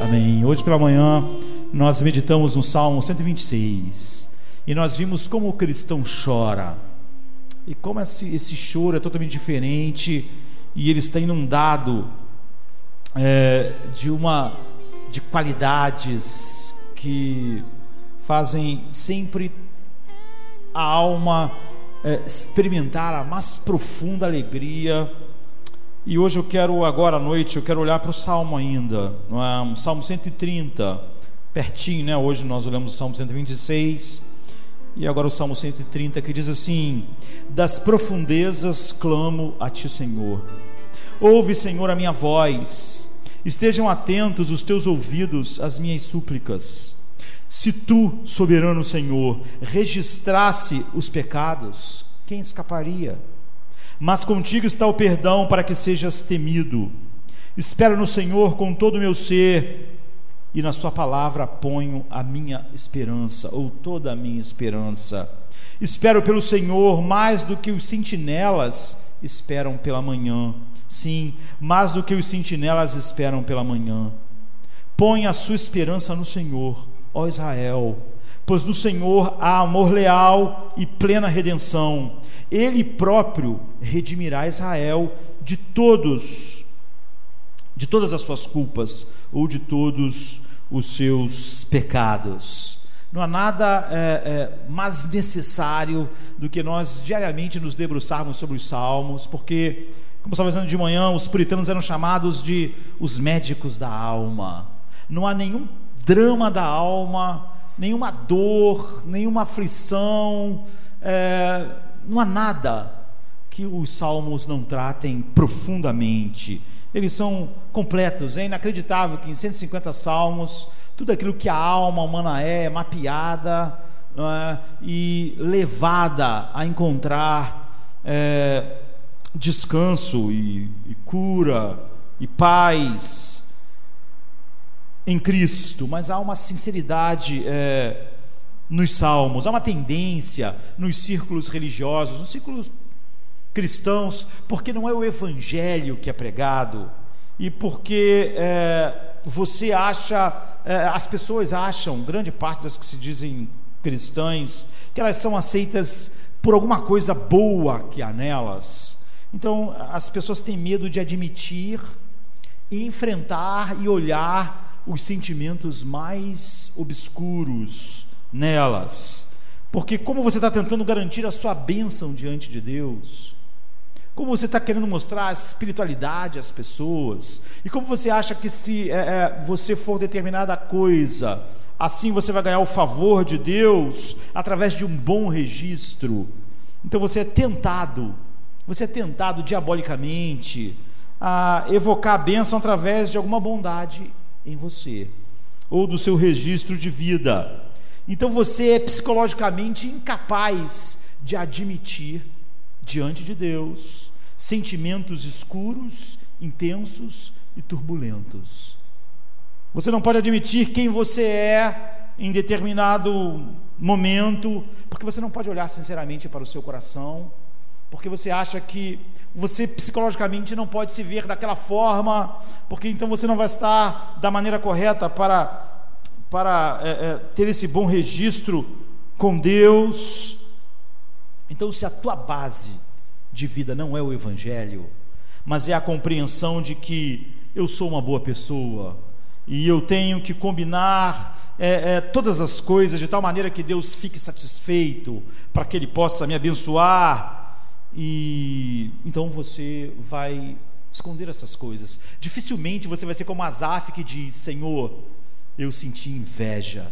Amém. Hoje pela manhã nós meditamos no Salmo 126 e nós vimos como o cristão chora e como esse, esse choro é totalmente diferente e ele está inundado é, de uma de qualidades que fazem sempre a alma é, experimentar a mais profunda alegria e hoje eu quero, agora à noite, eu quero olhar para o Salmo ainda, não é? Salmo 130, pertinho, né? Hoje nós olhamos o Salmo 126 e agora o Salmo 130 que diz assim: Das profundezas clamo a Ti, Senhor. Ouve, Senhor, a minha voz. Estejam atentos os teus ouvidos às minhas súplicas. Se tu, soberano Senhor, registrasse os pecados, quem escaparia? Mas contigo está o perdão para que sejas temido. Espero no Senhor com todo o meu ser, e na Sua palavra ponho a minha esperança, ou toda a minha esperança. Espero pelo Senhor mais do que os sentinelas esperam pela manhã. Sim, mais do que os sentinelas esperam pela manhã. Põe a sua esperança no Senhor, ó Israel, pois no Senhor há amor leal e plena redenção ele próprio redimirá Israel de todos, de todas as suas culpas ou de todos os seus pecados. Não há nada é, é, mais necessário do que nós diariamente nos debruçarmos sobre os salmos, porque, como estava dizendo de manhã, os puritanos eram chamados de os médicos da alma. Não há nenhum drama da alma, nenhuma dor, nenhuma aflição. É, não há nada que os salmos não tratem profundamente. Eles são completos. É inacreditável que em 150 salmos, tudo aquilo que a alma humana é, é mapeada é? e levada a encontrar é, descanso e, e cura e paz em Cristo. Mas há uma sinceridade. É, nos salmos, há uma tendência nos círculos religiosos, nos círculos cristãos, porque não é o evangelho que é pregado e porque é, você acha, é, as pessoas acham, grande parte das que se dizem cristãs, que elas são aceitas por alguma coisa boa que há nelas. Então as pessoas têm medo de admitir, enfrentar e olhar os sentimentos mais obscuros nelas. Porque como você está tentando garantir a sua bênção diante de Deus, como você está querendo mostrar a espiritualidade às pessoas, e como você acha que se é, é, você for determinada coisa, assim você vai ganhar o favor de Deus através de um bom registro. Então você é tentado, você é tentado diabolicamente a evocar a bênção através de alguma bondade em você, ou do seu registro de vida. Então você é psicologicamente incapaz de admitir diante de Deus sentimentos escuros, intensos e turbulentos. Você não pode admitir quem você é em determinado momento, porque você não pode olhar sinceramente para o seu coração, porque você acha que você psicologicamente não pode se ver daquela forma, porque então você não vai estar da maneira correta para para é, é, ter esse bom registro com Deus. Então, se a tua base de vida não é o Evangelho, mas é a compreensão de que eu sou uma boa pessoa e eu tenho que combinar é, é, todas as coisas de tal maneira que Deus fique satisfeito, para que Ele possa me abençoar, e então você vai esconder essas coisas. Dificilmente você vai ser como Asaf que diz: Senhor, eu senti inveja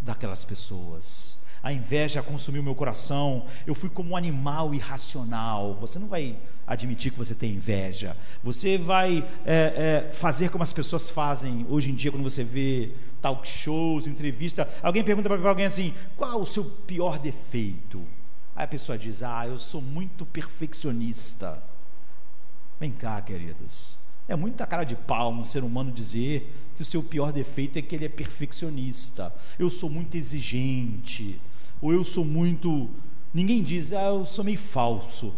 daquelas pessoas. A inveja consumiu meu coração. Eu fui como um animal irracional. Você não vai admitir que você tem inveja. Você vai é, é, fazer como as pessoas fazem hoje em dia, quando você vê talk shows, entrevista. Alguém pergunta para alguém assim: qual o seu pior defeito? Aí a pessoa diz: ah, eu sou muito perfeccionista. Vem cá, queridos. É muita cara de pau um ser humano dizer que o seu pior defeito é que ele é perfeccionista. Eu sou muito exigente. Ou eu sou muito. Ninguém diz, ah, eu sou meio falso.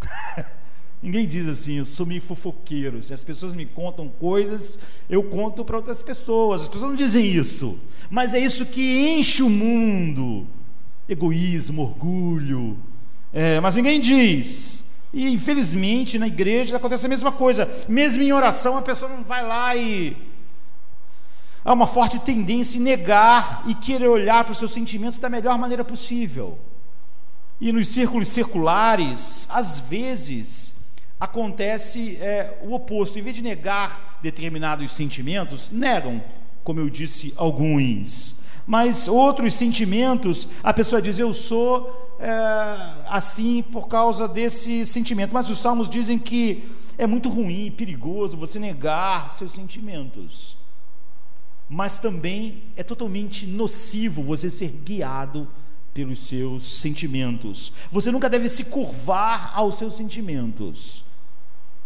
Ninguém diz assim, eu sou meio fofoqueiro. Se as pessoas me contam coisas, eu conto para outras pessoas. As pessoas não dizem isso. Mas é isso que enche o mundo: egoísmo, orgulho. É, mas ninguém diz. E infelizmente na igreja acontece a mesma coisa. Mesmo em oração, a pessoa não vai lá e. Há uma forte tendência em negar e querer olhar para os seus sentimentos da melhor maneira possível. E nos círculos circulares, às vezes, acontece é, o oposto. Em vez de negar determinados sentimentos, negam, como eu disse, alguns. Mas outros sentimentos, a pessoa diz: Eu sou é, assim por causa desse sentimento. Mas os salmos dizem que é muito ruim e perigoso você negar seus sentimentos. Mas também é totalmente nocivo você ser guiado pelos seus sentimentos. Você nunca deve se curvar aos seus sentimentos.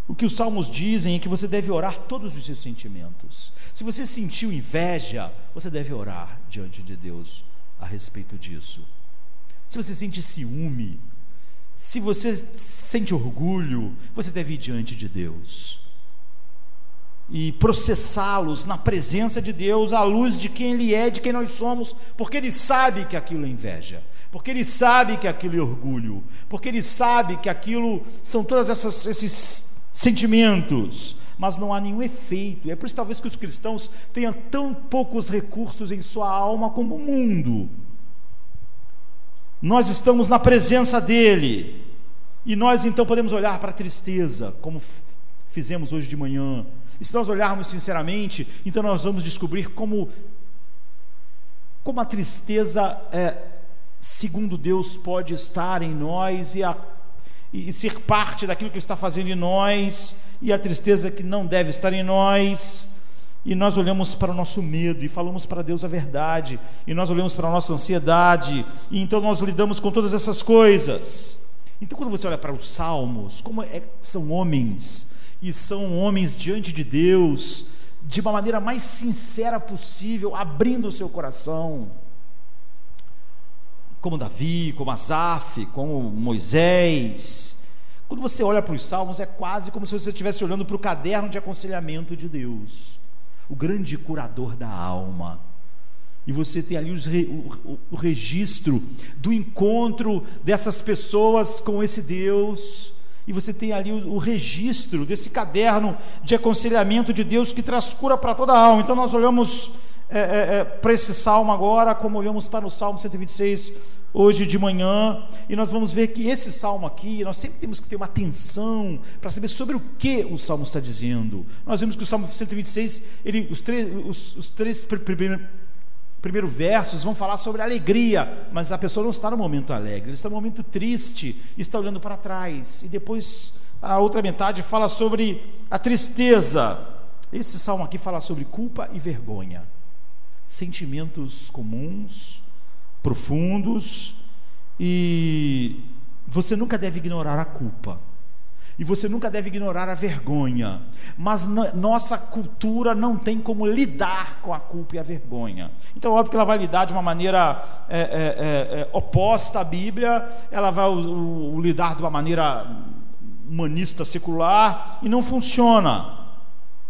O que os salmos dizem é que você deve orar todos os seus sentimentos. Se você sentiu inveja, você deve orar diante de Deus a respeito disso. Se você sente ciúme, se você sente orgulho, você deve ir diante de Deus e processá-los na presença de Deus, à luz de quem Ele é, de quem nós somos, porque Ele sabe que aquilo é inveja, porque Ele sabe que aquilo é orgulho, porque Ele sabe que aquilo são todos esses sentimentos, mas não há nenhum efeito. É por isso talvez que os cristãos tenham tão poucos recursos em sua alma como o mundo. Nós estamos na presença dele. E nós então podemos olhar para a tristeza, como fizemos hoje de manhã. E se nós olharmos sinceramente, então nós vamos descobrir como como a tristeza é, segundo Deus pode estar em nós e a e ser parte daquilo que Ele está fazendo em nós, e a tristeza que não deve estar em nós. E nós olhamos para o nosso medo e falamos para Deus a verdade, e nós olhamos para a nossa ansiedade, e então nós lidamos com todas essas coisas. Então, quando você olha para os salmos, como é, são homens, e são homens diante de Deus, de uma maneira mais sincera possível, abrindo o seu coração. Como Davi, como Asaf, como Moisés. Quando você olha para os salmos, é quase como se você estivesse olhando para o caderno de aconselhamento de Deus, o grande curador da alma. E você tem ali o, o, o registro do encontro dessas pessoas com esse Deus, e você tem ali o, o, registro desse caderno de aconselhamento de Deus que traz cura para toda a alma. Então nós olhamos é, é, é, para esse salmo agora, como olhamos para o salmo 126 hoje de manhã, e nós vamos ver que esse salmo aqui, nós sempre temos que ter uma atenção para saber sobre o que o salmo está dizendo. Nós vemos que o salmo 126, ele, os, três, os, os três primeiros primeiro versos vão falar sobre alegria, mas a pessoa não está no momento alegre, ele está no momento triste, está olhando para trás, e depois a outra metade fala sobre a tristeza. Esse salmo aqui fala sobre culpa e vergonha sentimentos comuns, profundos, e você nunca deve ignorar a culpa. E você nunca deve ignorar a vergonha. Mas nossa cultura não tem como lidar com a culpa e a vergonha. Então, óbvio que ela vai lidar de uma maneira é, é, é, é oposta à Bíblia, ela vai o, o, lidar de uma maneira humanista, secular, e não funciona.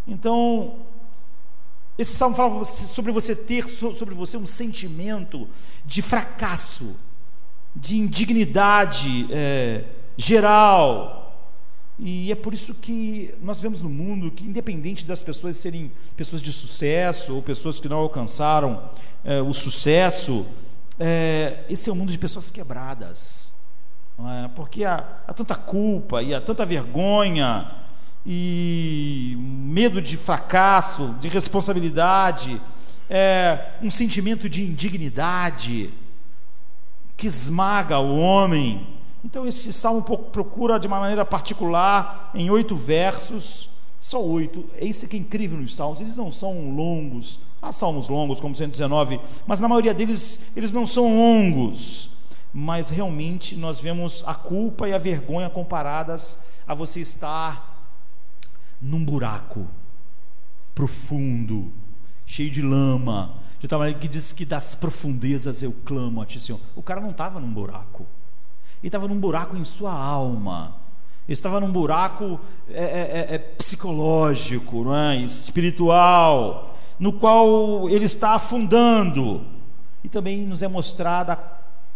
Então, esse salmo fala sobre você ter sobre você um sentimento de fracasso, de indignidade é, geral. E é por isso que nós vemos no mundo que, independente das pessoas serem pessoas de sucesso ou pessoas que não alcançaram é, o sucesso, é, esse é um mundo de pessoas quebradas. É? Porque há, há tanta culpa e há tanta vergonha e medo de fracasso, de responsabilidade, é, um sentimento de indignidade que esmaga o homem. Então, esse salmo procura de uma maneira particular, em oito versos, só oito. É isso que é incrível nos salmos, eles não são longos. Há salmos longos, como 119, mas na maioria deles, eles não são longos. Mas realmente nós vemos a culpa e a vergonha comparadas a você estar num buraco profundo, cheio de lama. De tal maneira que diz que das profundezas eu clamo a ti, Senhor. O cara não estava num buraco, ele estava num buraco em sua alma. Ele estava num buraco é, é, é, é psicológico, não é? espiritual, no qual ele está afundando. E também nos é mostrada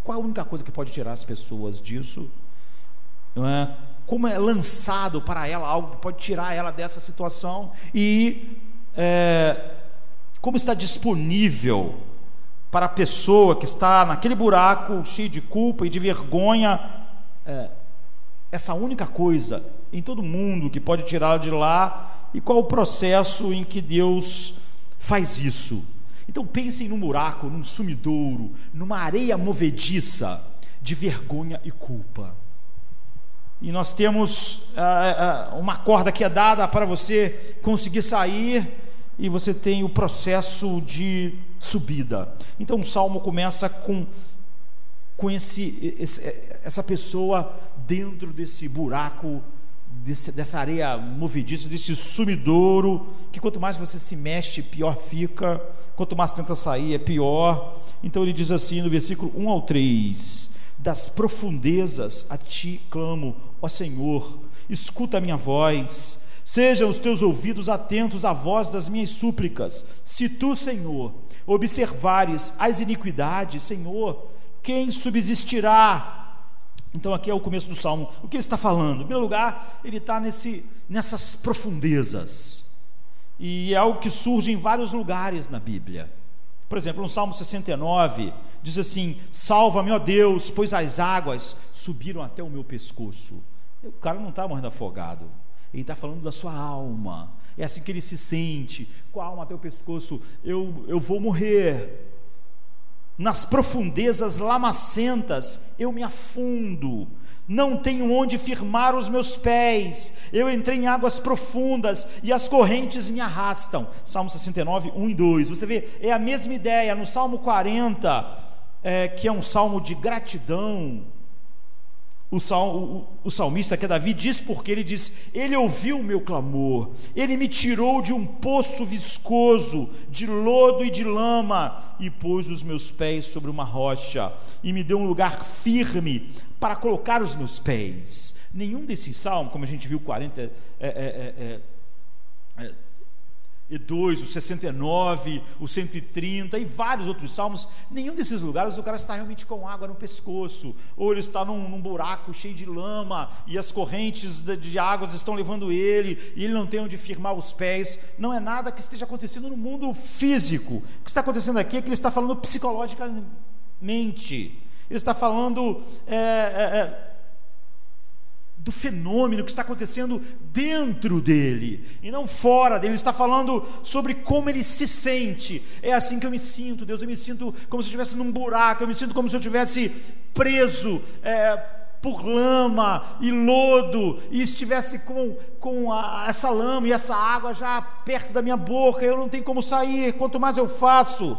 qual a única coisa que pode tirar as pessoas disso, não é? Como é lançado para ela algo que pode tirar ela dessa situação e é, como está disponível para a pessoa que está naquele buraco cheio de culpa e de vergonha, é, essa única coisa em todo mundo que pode tirá-la de lá e qual o processo em que Deus faz isso. Então pensem num buraco, num sumidouro, numa areia movediça de vergonha e culpa. E nós temos ah, ah, uma corda que é dada para você conseguir sair, e você tem o processo de subida. Então o salmo começa com, com esse, esse essa pessoa dentro desse buraco, desse, dessa areia movediça, desse sumidouro, que quanto mais você se mexe, pior fica, quanto mais tenta sair, é pior. Então ele diz assim no versículo 1 ao 3: Das profundezas a ti clamo, ó Senhor, escuta a minha voz. Sejam os teus ouvidos atentos à voz das minhas súplicas. Se tu, Senhor, observares as iniquidades, Senhor, quem subsistirá? Então aqui é o começo do salmo. O que ele está falando? Em primeiro lugar, ele está nesse, nessas profundezas. E é algo que surge em vários lugares na Bíblia. Por exemplo, no Salmo 69, diz assim: Salva-me, ó Deus, pois as águas subiram até o meu pescoço. O cara não está morrendo afogado, ele está falando da sua alma. É assim que ele se sente, com a alma até o pescoço: Eu, eu vou morrer nas profundezas lamacentas eu me afundo, não tenho onde firmar os meus pés, eu entrei em águas profundas e as correntes me arrastam. Salmo 69, 1 e 2. Você vê, é a mesma ideia no Salmo 40, é, que é um salmo de gratidão, o, sal, o, o, salmista, que é Davi, diz porque ele diz: Ele ouviu o meu clamor, ele me tirou de um poço viscoso, de lodo e de lama, e pôs os meus pés sobre uma rocha, e me deu um lugar firme para colocar os meus pés. Nenhum desses salmos, como a gente viu, 40, é, é, é, é, é e 2, o 69, o 130 e vários outros salmos, nenhum desses lugares o cara está realmente com água no pescoço, ou ele está num, num buraco cheio de lama e as correntes de, de águas estão levando ele e ele não tem onde firmar os pés. Não é nada que esteja acontecendo no mundo físico. O que está acontecendo aqui é que ele está falando psicologicamente. Ele está falando é, é, é do fenômeno que está acontecendo dentro dele e não fora dele. Ele está falando sobre como ele se sente. É assim que eu me sinto, Deus. Eu me sinto como se eu estivesse num buraco, eu me sinto como se eu estivesse preso. É, por lama e lodo, e estivesse com, com a, essa lama e essa água já perto da minha boca, eu não tenho como sair, quanto mais eu faço,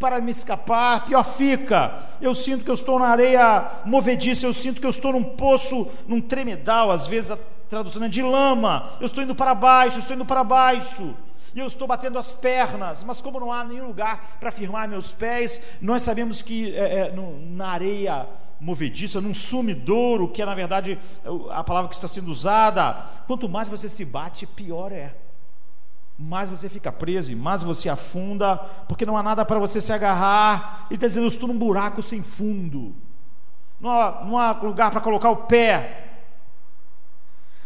para me escapar, pior fica. Eu sinto que eu estou na areia movediça, eu sinto que eu estou num poço, num tremedal, às vezes a tradução é de lama. Eu estou indo para baixo, estou indo para baixo. E eu estou batendo as pernas, mas como não há nenhum lugar para firmar meus pés, nós sabemos que é, é, na areia movediça, num sumidouro, que é na verdade a palavra que está sendo usada, quanto mais você se bate, pior é mais você fica preso, mais você afunda, porque não há nada para você se agarrar. Ele está dizendo: Eu estou num buraco sem fundo, não há, não há lugar para colocar o pé,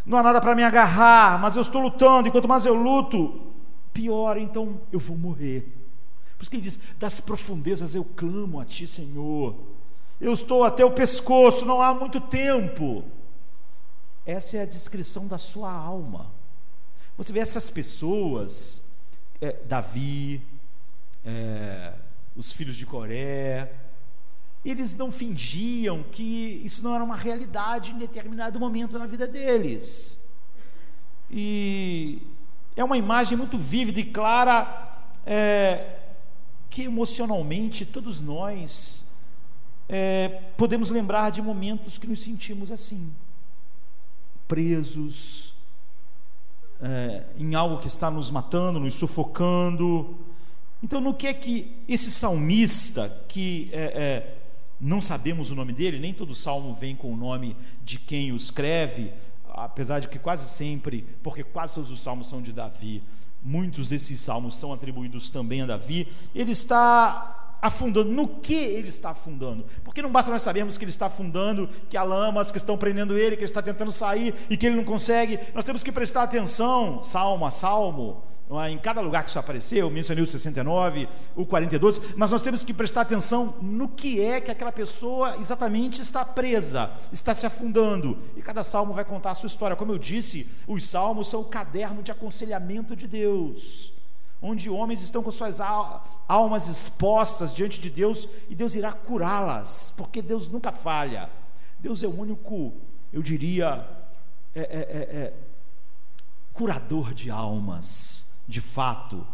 não há nada para me agarrar, mas eu estou lutando, e quanto mais eu luto, pior, então eu vou morrer. Por isso que ele diz: Das profundezas eu clamo a Ti, Senhor. Eu estou até o pescoço, não há muito tempo. Essa é a descrição da sua alma. Você vê essas pessoas, é, Davi, é, os filhos de Coré, eles não fingiam que isso não era uma realidade em determinado momento na vida deles. E é uma imagem muito vívida e clara é, que emocionalmente todos nós é, podemos lembrar de momentos que nos sentimos assim, presos, é, em algo que está nos matando, nos sufocando. Então, no que é que esse salmista, que é, é, não sabemos o nome dele, nem todo salmo vem com o nome de quem o escreve, apesar de que quase sempre, porque quase todos os salmos são de Davi, muitos desses salmos são atribuídos também a Davi. Ele está afundando. No que ele está afundando? Porque não basta nós sabermos que ele está afundando, que há lamas que estão prendendo ele, que ele está tentando sair e que ele não consegue. Nós temos que prestar atenção, salmo a salmo, é? em cada lugar que isso apareceu, eu mencionei o 69, o 42, mas nós temos que prestar atenção no que é que aquela pessoa exatamente está presa, está se afundando. E cada salmo vai contar a sua história. Como eu disse, os salmos são o caderno de aconselhamento de Deus onde homens estão com suas almas expostas diante de Deus e Deus irá curá-las, porque Deus nunca falha. Deus é o único, eu diria, é, é, é, é curador de almas, de fato,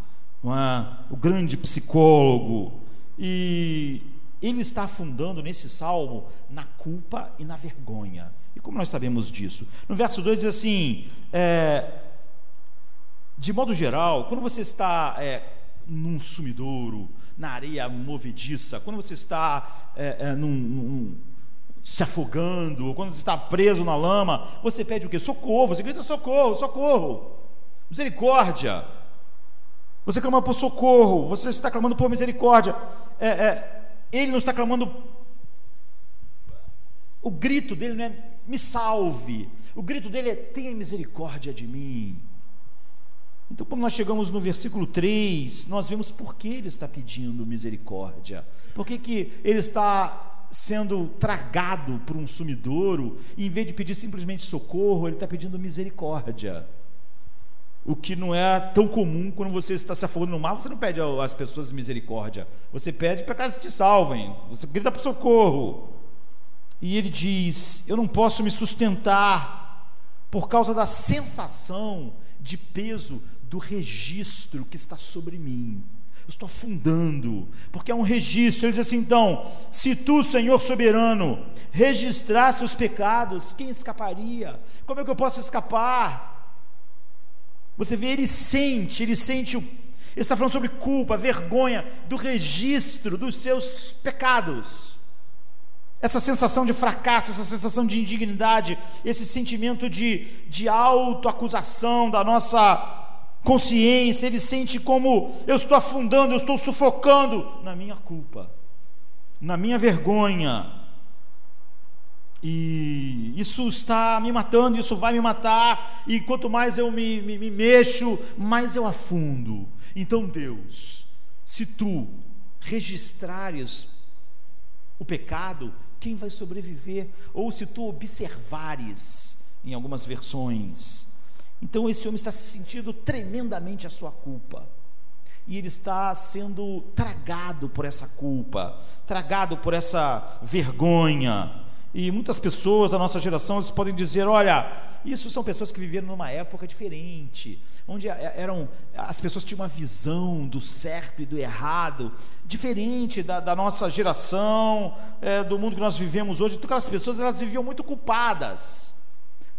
é? o grande psicólogo. E ele está afundando nesse salmo na culpa e na vergonha. E como nós sabemos disso? No verso 2 diz assim: é, de modo geral, quando você está é, num sumidouro, na areia movediça, quando você está é, é, num, num, se afogando, quando você está preso na lama, você pede o quê? Socorro, você grita socorro, socorro, misericórdia. Você clama por socorro, você está clamando por misericórdia. É, é, ele não está clamando. O grito dele não é me salve. O grito dele é tenha misericórdia de mim. Então, quando nós chegamos no versículo 3, nós vemos por que ele está pedindo misericórdia. Por que, que ele está sendo tragado por um sumidouro, e em vez de pedir simplesmente socorro, ele está pedindo misericórdia. O que não é tão comum quando você está se afogando no mar, você não pede às pessoas misericórdia, você pede para que elas te salvem, você grita para socorro. E ele diz: Eu não posso me sustentar por causa da sensação de peso do registro que está sobre mim. Eu estou afundando, porque é um registro. Ele diz assim: então, se tu, Senhor soberano, registrasse os pecados, quem escaparia? Como é que eu posso escapar? Você vê, ele sente, ele sente o. Ele está falando sobre culpa, vergonha, do registro dos seus pecados. Essa sensação de fracasso, essa sensação de indignidade, esse sentimento de, de autoacusação da nossa consciência, ele sente como eu estou afundando, eu estou sufocando na minha culpa, na minha vergonha. E isso está me matando, isso vai me matar, e quanto mais eu me, me, me mexo, mais eu afundo. Então, Deus, se tu registrares o pecado, quem vai sobreviver? Ou se tu observares, em algumas versões, então esse homem está se sentindo tremendamente a sua culpa. E ele está sendo tragado por essa culpa, tragado por essa vergonha. E muitas pessoas da nossa geração eles podem dizer: olha, isso são pessoas que viveram numa época diferente, onde eram as pessoas tinham uma visão do certo e do errado diferente da, da nossa geração, é, do mundo que nós vivemos hoje. Então, aquelas pessoas elas viviam muito culpadas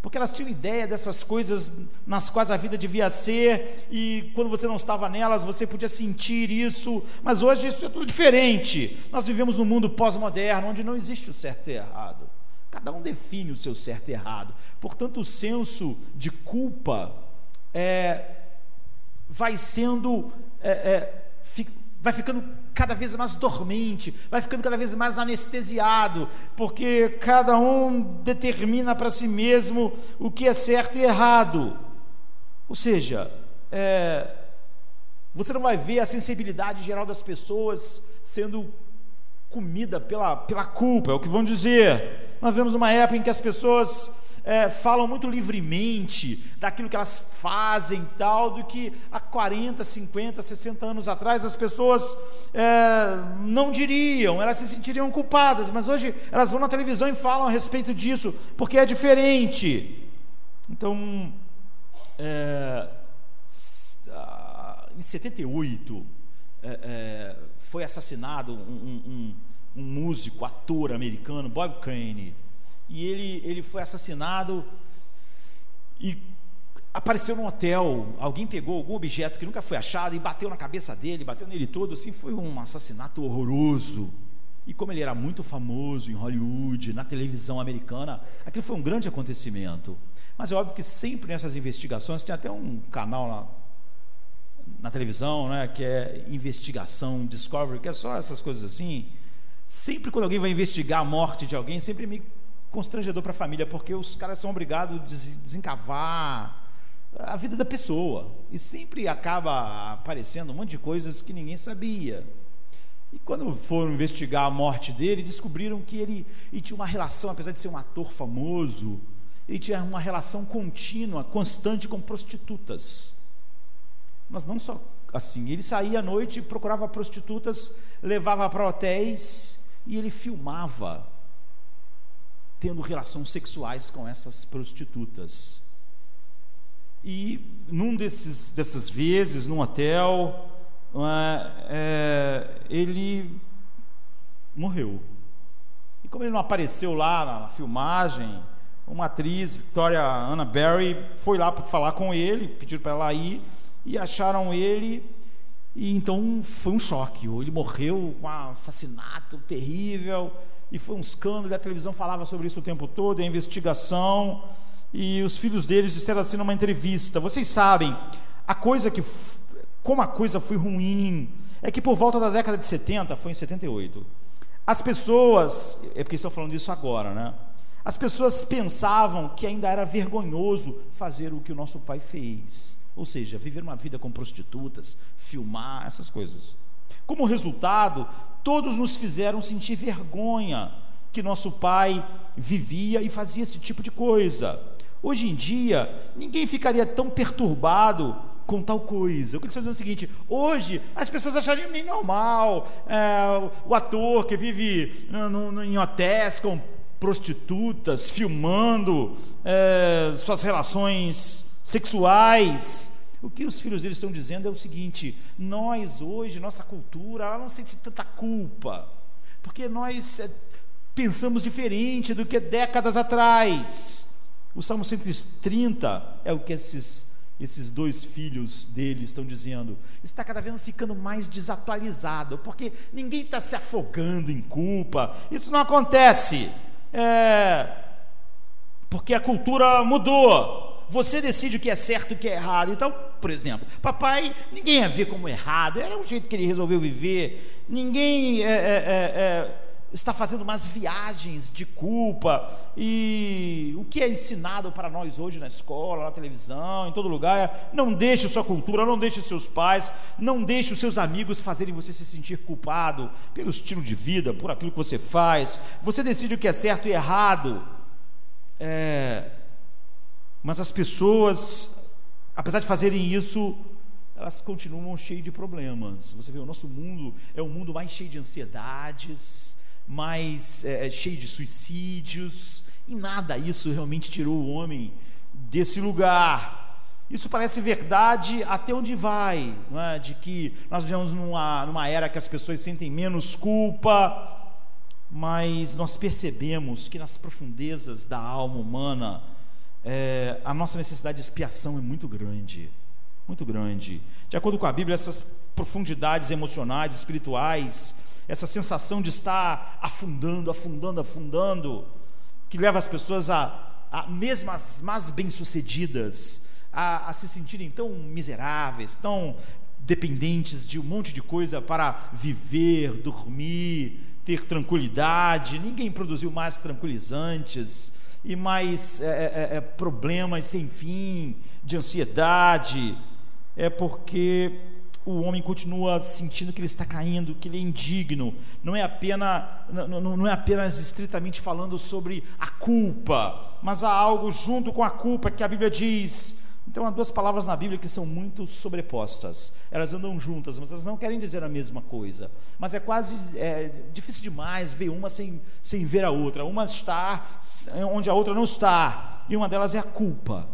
porque elas tinham ideia dessas coisas nas quais a vida devia ser, e quando você não estava nelas, você podia sentir isso, mas hoje isso é tudo diferente. Nós vivemos num mundo pós-moderno, onde não existe o certo e errado. Cada um define o seu certo e errado. Portanto, o senso de culpa é, vai sendo é, é, vai ficando cada vez mais dormente, vai ficando cada vez mais anestesiado, porque cada um determina para si mesmo o que é certo e errado. Ou seja, é, você não vai ver a sensibilidade geral das pessoas sendo comida pela, pela culpa, é o que vão dizer. Nós vemos uma época em que as pessoas é, falam muito livremente daquilo que elas fazem tal, do que há 40, 50, 60 anos atrás as pessoas é, não diriam, elas se sentiriam culpadas, mas hoje elas vão na televisão e falam a respeito disso, porque é diferente. Então, é, em 78, é, é, foi assassinado um, um, um músico, ator americano, Bob Crane e ele, ele foi assassinado e apareceu num hotel, alguém pegou algum objeto que nunca foi achado e bateu na cabeça dele, bateu nele todo, assim, foi um assassinato horroroso. E como ele era muito famoso em Hollywood, na televisão americana, aquilo foi um grande acontecimento. Mas é óbvio que sempre nessas investigações, tem até um canal na, na televisão, né, que é investigação, Discovery, que é só essas coisas assim. Sempre quando alguém vai investigar a morte de alguém, sempre me constrangedor para a família, porque os caras são obrigados a desencavar a vida da pessoa. E sempre acaba aparecendo um monte de coisas que ninguém sabia. E quando foram investigar a morte dele, descobriram que ele, ele tinha uma relação, apesar de ser um ator famoso, ele tinha uma relação contínua, constante com prostitutas. Mas não só assim, ele saía à noite, procurava prostitutas, levava para hotéis e ele filmava tendo relações sexuais com essas prostitutas. E num desses, dessas vezes, num hotel, é, é, ele morreu. E como ele não apareceu lá na, filmagem, uma atriz, Victoria Anna Berry, foi lá para falar com ele, pediram para ela ir, e acharam ele, e então foi um choque. Ele morreu com um assassinato terrível, e foi um escândalo, e a televisão falava sobre isso o tempo todo, a investigação, e os filhos deles disseram assim numa entrevista: vocês sabem, a coisa que como a coisa foi ruim, é que por volta da década de 70, foi em 78, as pessoas, é porque estou falando disso agora, né? As pessoas pensavam que ainda era vergonhoso fazer o que o nosso pai fez, ou seja, viver uma vida com prostitutas, filmar, essas coisas. Como resultado, todos nos fizeram sentir vergonha que nosso pai vivia e fazia esse tipo de coisa. Hoje em dia, ninguém ficaria tão perturbado com tal coisa. Eu queria dizer o seguinte: hoje as pessoas achariam nem normal é, o ator que vive no, no, em hotéis com prostitutas, filmando é, suas relações sexuais. O que os filhos deles estão dizendo é o seguinte: nós hoje, nossa cultura, ela não sente tanta culpa, porque nós é, pensamos diferente do que décadas atrás. O Salmo 130 é o que esses esses dois filhos dele estão dizendo, está cada vez ficando mais desatualizado, porque ninguém está se afogando em culpa, isso não acontece, é, porque a cultura mudou. Você decide o que é certo e o que é errado. Então, por exemplo, papai, ninguém ia ver como errado, era o jeito que ele resolveu viver, ninguém é, é, é, é está fazendo umas viagens de culpa e o que é ensinado para nós hoje na escola, na televisão, em todo lugar é não deixe sua cultura, não deixe seus pais, não deixe os seus amigos fazerem você se sentir culpado pelo estilo de vida, por aquilo que você faz. Você decide o que é certo e errado. É... Mas as pessoas, apesar de fazerem isso, elas continuam cheias de problemas. Você vê, o nosso mundo é um mundo mais cheio de ansiedades mais é, é, cheio de suicídios, e nada isso realmente tirou o homem desse lugar. Isso parece verdade até onde vai, é? de que nós vivemos numa, numa era que as pessoas sentem menos culpa, mas nós percebemos que nas profundezas da alma humana, é, a nossa necessidade de expiação é muito grande, muito grande. De acordo com a Bíblia, essas profundidades emocionais, espirituais, essa sensação de estar afundando, afundando, afundando, que leva as pessoas a, a mesmo as mais bem-sucedidas, a, a se sentirem tão miseráveis, tão dependentes de um monte de coisa para viver, dormir, ter tranquilidade. Ninguém produziu mais tranquilizantes e mais é, é, é, é problemas sem fim, de ansiedade. É porque o homem continua sentindo que ele está caindo, que ele é indigno. Não é apenas, não, não é apenas estritamente falando sobre a culpa, mas há algo junto com a culpa que a Bíblia diz. Então há duas palavras na Bíblia que são muito sobrepostas. Elas andam juntas, mas elas não querem dizer a mesma coisa. Mas é quase é, difícil demais ver uma sem, sem ver a outra. Uma está onde a outra não está. E uma delas é a culpa,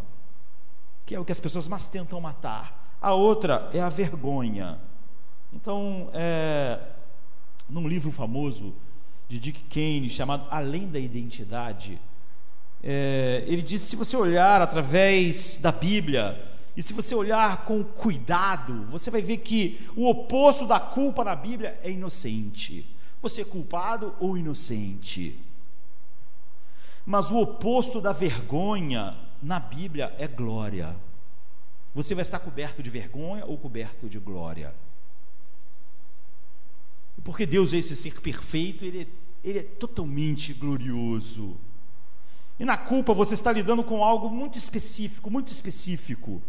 que é o que as pessoas mais tentam matar a outra é a vergonha. Então, é, num livro famoso de Dick Kane chamado Além da Identidade, é, ele diz: se você olhar através da Bíblia e se você olhar com cuidado, você vai ver que o oposto da culpa na Bíblia é inocente. Você é culpado ou inocente? Mas o oposto da vergonha na Bíblia é glória. Você vai estar coberto de vergonha ou coberto de glória? Porque Deus é esse ser perfeito, ele é, ele é totalmente glorioso. E na culpa você está lidando com algo muito específico, muito específico.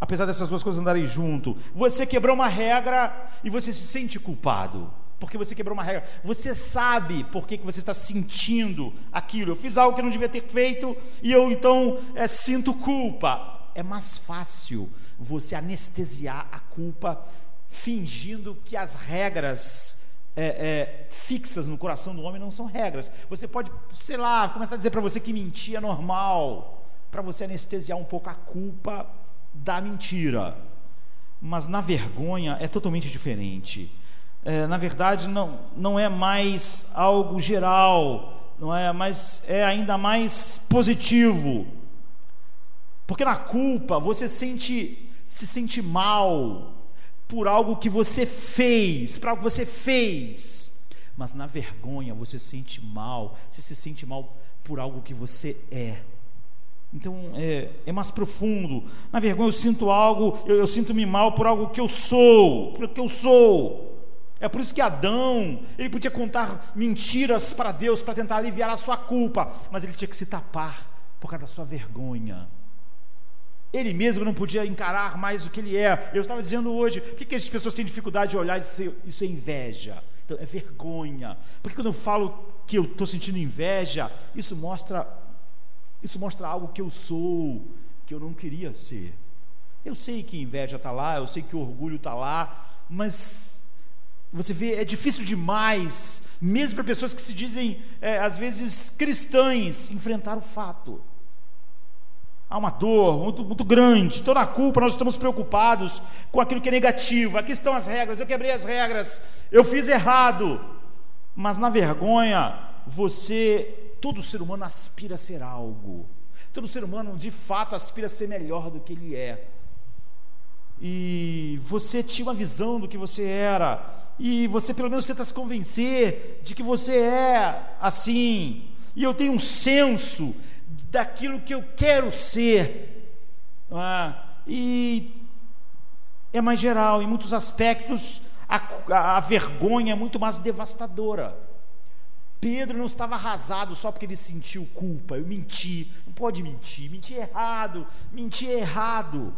Apesar dessas duas coisas andarem junto, você quebrou uma regra e você se sente culpado porque você quebrou uma regra. Você sabe por que, que você está sentindo aquilo. Eu fiz algo que não devia ter feito e eu então é, sinto culpa. É mais fácil você anestesiar a culpa fingindo que as regras é, é, fixas no coração do homem não são regras. Você pode, sei lá, começar a dizer para você que mentir é normal, para você anestesiar um pouco a culpa da mentira. Mas na vergonha é totalmente diferente é, na verdade, não, não é mais algo geral, não é, mas é ainda mais positivo. Porque na culpa você sente, se sente mal por algo que você fez, para algo que você fez. Mas na vergonha você se sente mal, você se sente mal por algo que você é. Então é, é mais profundo. Na vergonha eu sinto algo, eu, eu sinto-me mal por algo que eu sou, porque eu sou. É por isso que Adão, ele podia contar mentiras para Deus para tentar aliviar a sua culpa, mas ele tinha que se tapar por causa da sua vergonha. Ele mesmo não podia encarar mais o que ele é. Eu estava dizendo hoje, por que, que as pessoas têm dificuldade de olhar e dizer isso é inveja? Então, é vergonha. Porque quando eu falo que eu estou sentindo inveja, isso mostra, isso mostra algo que eu sou, que eu não queria ser. Eu sei que inveja está lá, eu sei que orgulho está lá, mas você vê, é difícil demais, mesmo para pessoas que se dizem, é, às vezes, cristãs, enfrentar o fato. Há uma dor muito, muito grande, toda a culpa, nós estamos preocupados com aquilo que é negativo. Aqui estão as regras, eu quebrei as regras, eu fiz errado. Mas na vergonha, você, todo ser humano aspira a ser algo. Todo ser humano, de fato, aspira a ser melhor do que ele é. E você tinha uma visão do que você era, e você pelo menos tenta se convencer de que você é assim, e eu tenho um senso daquilo que eu quero ser, é? e é mais geral, em muitos aspectos, a, a, a vergonha é muito mais devastadora. Pedro não estava arrasado só porque ele sentiu culpa. Eu menti, não pode mentir, mentir errado, mentir errado.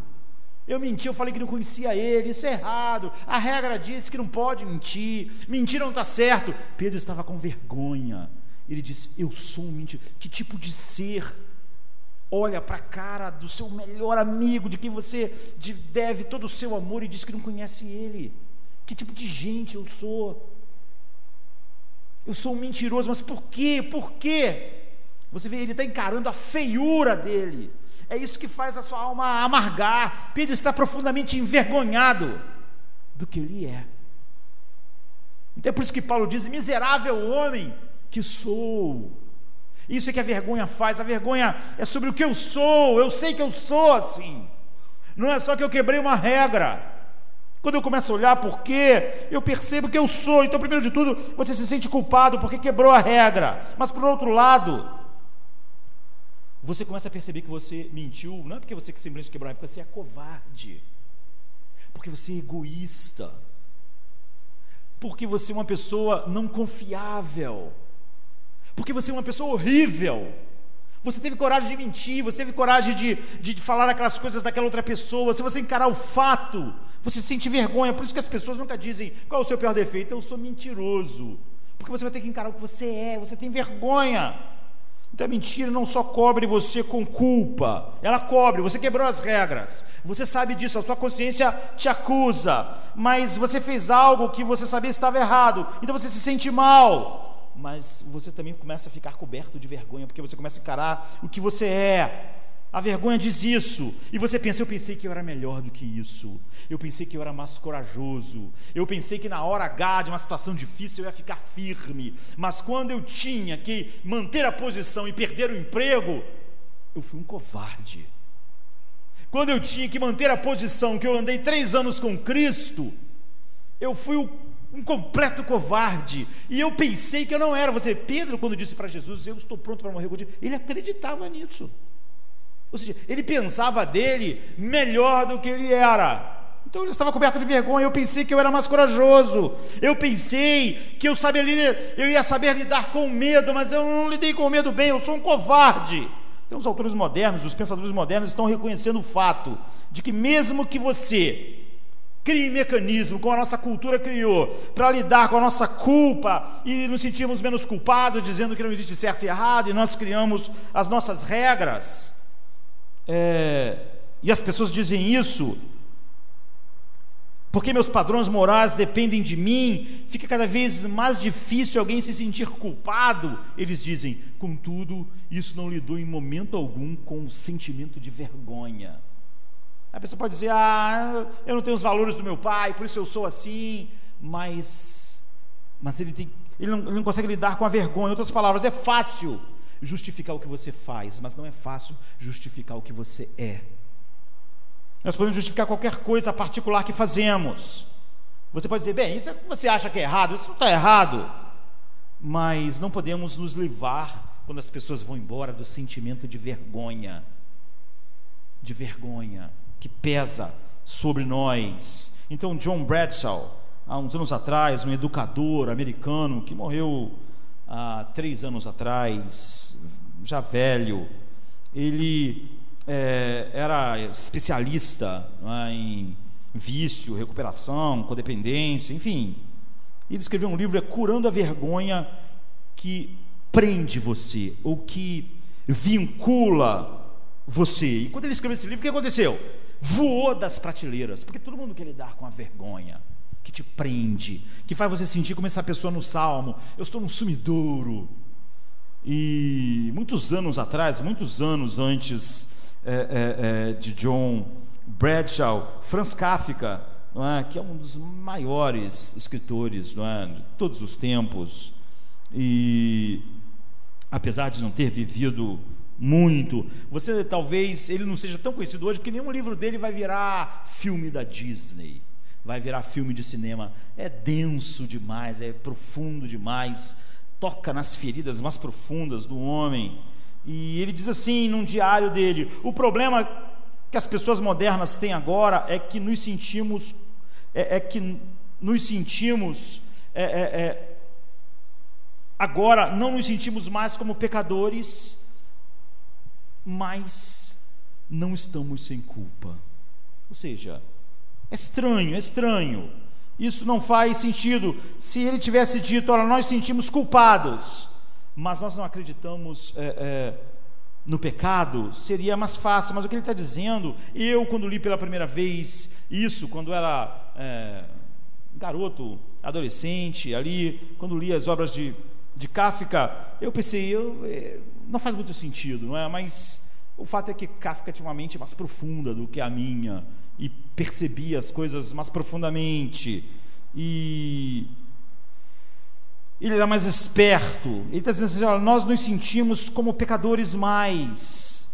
Eu menti, eu falei que não conhecia ele, isso é errado. A regra diz que não pode mentir, mentir não está certo. Pedro estava com vergonha. Ele disse: Eu sou um mentiroso. Que tipo de ser? Olha para a cara do seu melhor amigo, de quem você deve todo o seu amor, e diz que não conhece ele. Que tipo de gente eu sou? Eu sou um mentiroso, mas por quê? Por quê? Você vê, ele está encarando a feiura dele é isso que faz a sua alma amargar. Pedro está profundamente envergonhado do que ele é. Então é por isso que Paulo diz: miserável homem que sou. Isso é que a vergonha faz. A vergonha é sobre o que eu sou. Eu sei que eu sou assim. Não é só que eu quebrei uma regra. Quando eu começo a olhar por quê, eu percebo que eu sou. Então, primeiro de tudo, você se sente culpado porque quebrou a regra. Mas por outro lado, você começa a perceber que você mentiu, não é porque você que simplesmente quebrou, é porque você é covarde, porque você é egoísta, porque você é uma pessoa não confiável, porque você é uma pessoa horrível. Você teve coragem de mentir, você teve coragem de, de, de falar aquelas coisas daquela outra pessoa, se você encarar o fato, você sente vergonha. Por isso que as pessoas nunca dizem qual é o seu pior defeito, eu sou mentiroso. Porque você vai ter que encarar o que você é, você tem vergonha. Então a mentira não só cobre você com culpa, ela cobre, você quebrou as regras, você sabe disso, a sua consciência te acusa, mas você fez algo que você sabia estava errado, então você se sente mal, mas você também começa a ficar coberto de vergonha, porque você começa a encarar o que você é, a vergonha diz isso. E você pensa, eu pensei que eu era melhor do que isso. Eu pensei que eu era mais corajoso. Eu pensei que na hora H de uma situação difícil eu ia ficar firme. Mas quando eu tinha que manter a posição e perder o emprego, eu fui um covarde. Quando eu tinha que manter a posição que eu andei três anos com Cristo, eu fui o, um completo covarde. E eu pensei que eu não era. Você, Pedro, quando disse para Jesus, eu estou pronto para morrer contigo, ele acreditava nisso. Ou seja, ele pensava dele melhor do que ele era. Então ele estava coberto de vergonha. Eu pensei que eu era mais corajoso. Eu pensei que eu sabia eu ia saber lidar com medo, mas eu não lidei com medo bem. Eu sou um covarde. Então os autores modernos, os pensadores modernos estão reconhecendo o fato de que mesmo que você crie mecanismo, como a nossa cultura criou, para lidar com a nossa culpa e nos sentirmos menos culpados, dizendo que não existe certo e errado, e nós criamos as nossas regras. É, e as pessoas dizem isso, porque meus padrões morais dependem de mim, fica cada vez mais difícil alguém se sentir culpado. Eles dizem, contudo, isso não lidou em momento algum com o sentimento de vergonha. A pessoa pode dizer: Ah, eu não tenho os valores do meu pai, por isso eu sou assim, mas, mas ele, tem, ele, não, ele não consegue lidar com a vergonha. Em outras palavras, é fácil justificar o que você faz, mas não é fácil justificar o que você é. Nós podemos justificar qualquer coisa particular que fazemos. Você pode dizer, bem, isso é você acha que é errado, isso não está errado. Mas não podemos nos livrar, quando as pessoas vão embora, do sentimento de vergonha. De vergonha que pesa sobre nós. Então, John Bradshaw, há uns anos atrás, um educador americano que morreu há três anos atrás, já velho, ele é, era especialista é, em vício, recuperação, codependência, enfim. Ele escreveu um livro, é Curando a Vergonha que prende você, ou que vincula você. E quando ele escreveu esse livro, o que aconteceu? Voou das prateleiras, porque todo mundo quer lidar com a vergonha que te prende, que faz você sentir como essa pessoa no salmo: eu estou no sumidouro. E muitos anos atrás, muitos anos antes é, é, é, de John Bradshaw, Franz Kafka, é, que é um dos maiores escritores é, de todos os tempos, e apesar de não ter vivido muito. Você talvez ele não seja tão conhecido hoje porque nenhum livro dele vai virar filme da Disney, vai virar filme de cinema. É denso demais, é profundo demais, toca nas feridas mais profundas do homem. E ele diz assim num diário dele: o problema que as pessoas modernas têm agora é que nos sentimos, é, é que nos sentimos é, é, é agora não nos sentimos mais como pecadores mas não estamos sem culpa. Ou seja, é estranho, é estranho. Isso não faz sentido. Se ele tivesse dito, olha, nós sentimos culpados, mas nós não acreditamos é, é, no pecado, seria mais fácil. Mas o que ele está dizendo, eu, quando li pela primeira vez isso, quando era é, garoto, adolescente, ali, quando li as obras de, de Kafka, eu pensei, eu, não faz muito sentido, não é? Mas o fato é que Kafka tinha uma mente mais profunda do que a minha e percebia as coisas mais profundamente e ele era mais esperto. Ele está dizendo assim: nós nos sentimos como pecadores mais,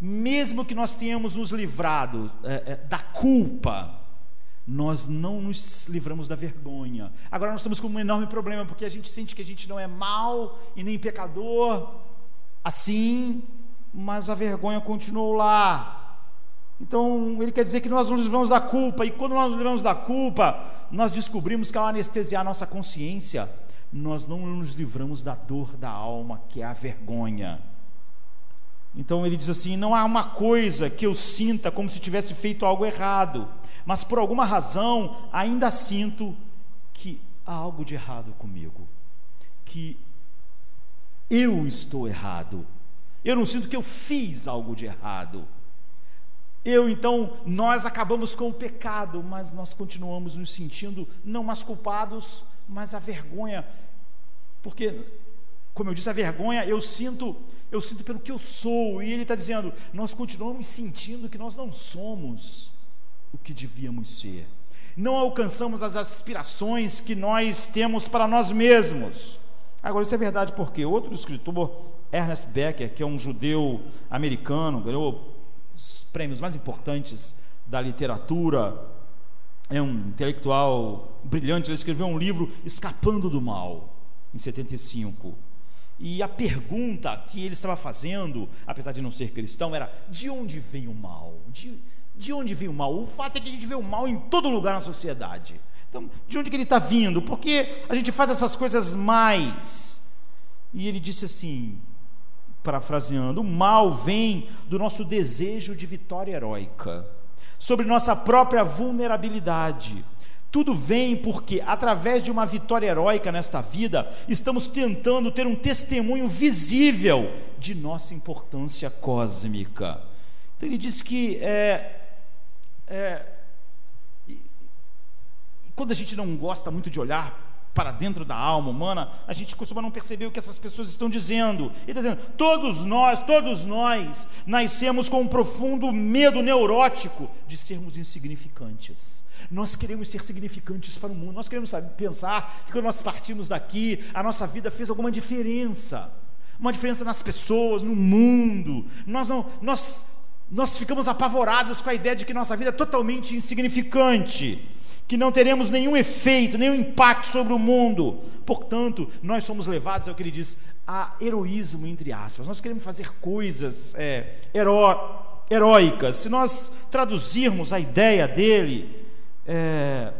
mesmo que nós tenhamos nos livrado é, é, da culpa, nós não nos livramos da vergonha. Agora nós estamos com um enorme problema porque a gente sente que a gente não é mal e nem pecador assim, mas a vergonha continuou lá. Então, ele quer dizer que nós nos livramos da culpa, e quando nós nos livramos da culpa, nós descobrimos que ao anestesiar nossa consciência, nós não nos livramos da dor da alma, que é a vergonha. Então ele diz assim: não há uma coisa que eu sinta como se tivesse feito algo errado, mas por alguma razão ainda sinto que há algo de errado comigo, que eu estou errado. Eu não sinto que eu fiz algo de errado. Eu então, nós acabamos com o pecado, mas nós continuamos nos sentindo não mais culpados, mas a vergonha. Porque, como eu disse, a vergonha eu sinto, eu sinto pelo que eu sou, e ele está dizendo, nós continuamos sentindo que nós não somos o que devíamos ser. Não alcançamos as aspirações que nós temos para nós mesmos. Agora, isso é verdade porque outro escritor, Ernest Becker, que é um judeu americano, ganhou os prêmios mais importantes da literatura, é um intelectual brilhante, ele escreveu um livro Escapando do Mal, em 75. E a pergunta que ele estava fazendo, apesar de não ser cristão, era: de onde vem o mal? De, de onde vem o mal? O fato é que a gente vê o mal em todo lugar na sociedade. Então, de onde que ele está vindo? Porque a gente faz essas coisas mais. E ele disse assim, parafraseando: o mal vem do nosso desejo de vitória heróica, sobre nossa própria vulnerabilidade. Tudo vem porque, através de uma vitória heróica nesta vida, estamos tentando ter um testemunho visível de nossa importância cósmica. Então, ele diz que é, é, quando a gente não gosta muito de olhar para dentro da alma humana, a gente costuma não perceber o que essas pessoas estão dizendo. Ele está dizendo: todos nós, todos nós, nascemos com um profundo medo neurótico de sermos insignificantes. Nós queremos ser significantes para o mundo, nós queremos saber, pensar que quando nós partimos daqui, a nossa vida fez alguma diferença, uma diferença nas pessoas, no mundo. Nós não, nós, nós ficamos apavorados com a ideia de que nossa vida é totalmente insignificante que não teremos nenhum efeito, nenhum impacto sobre o mundo. Portanto, nós somos levados, é o que ele diz, a heroísmo, entre aspas. Nós queremos fazer coisas é, heró heróicas. Se nós traduzirmos a ideia dele, é,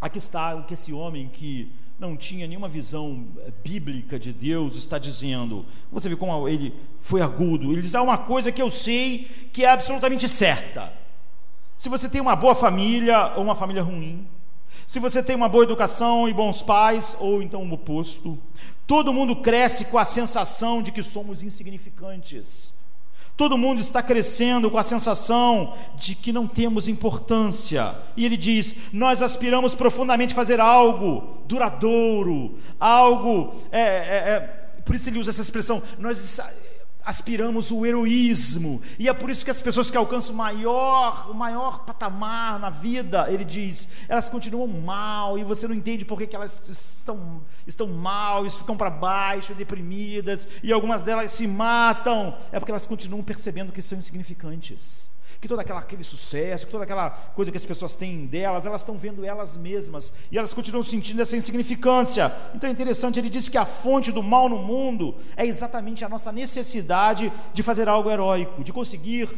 aqui está o que esse homem que não tinha nenhuma visão é, bíblica de Deus está dizendo. Você vê como ele foi agudo. Ele diz: há uma coisa que eu sei que é absolutamente certa se você tem uma boa família ou uma família ruim, se você tem uma boa educação e bons pais, ou então o oposto, todo mundo cresce com a sensação de que somos insignificantes. Todo mundo está crescendo com a sensação de que não temos importância. E ele diz: Nós aspiramos profundamente fazer algo duradouro, algo. É, é, é, por isso ele usa essa expressão. Nós aspiramos o heroísmo, e é por isso que as pessoas que alcançam o maior, o maior patamar na vida, ele diz, elas continuam mal, e você não entende por que, elas estão, estão mal, ficam para baixo, deprimidas, e algumas delas se matam, é porque elas continuam percebendo que são insignificantes que todo aquela, aquele sucesso, que toda aquela coisa que as pessoas têm delas, elas estão vendo elas mesmas e elas continuam sentindo essa insignificância. Então é interessante, ele diz que a fonte do mal no mundo é exatamente a nossa necessidade de fazer algo heróico, de conseguir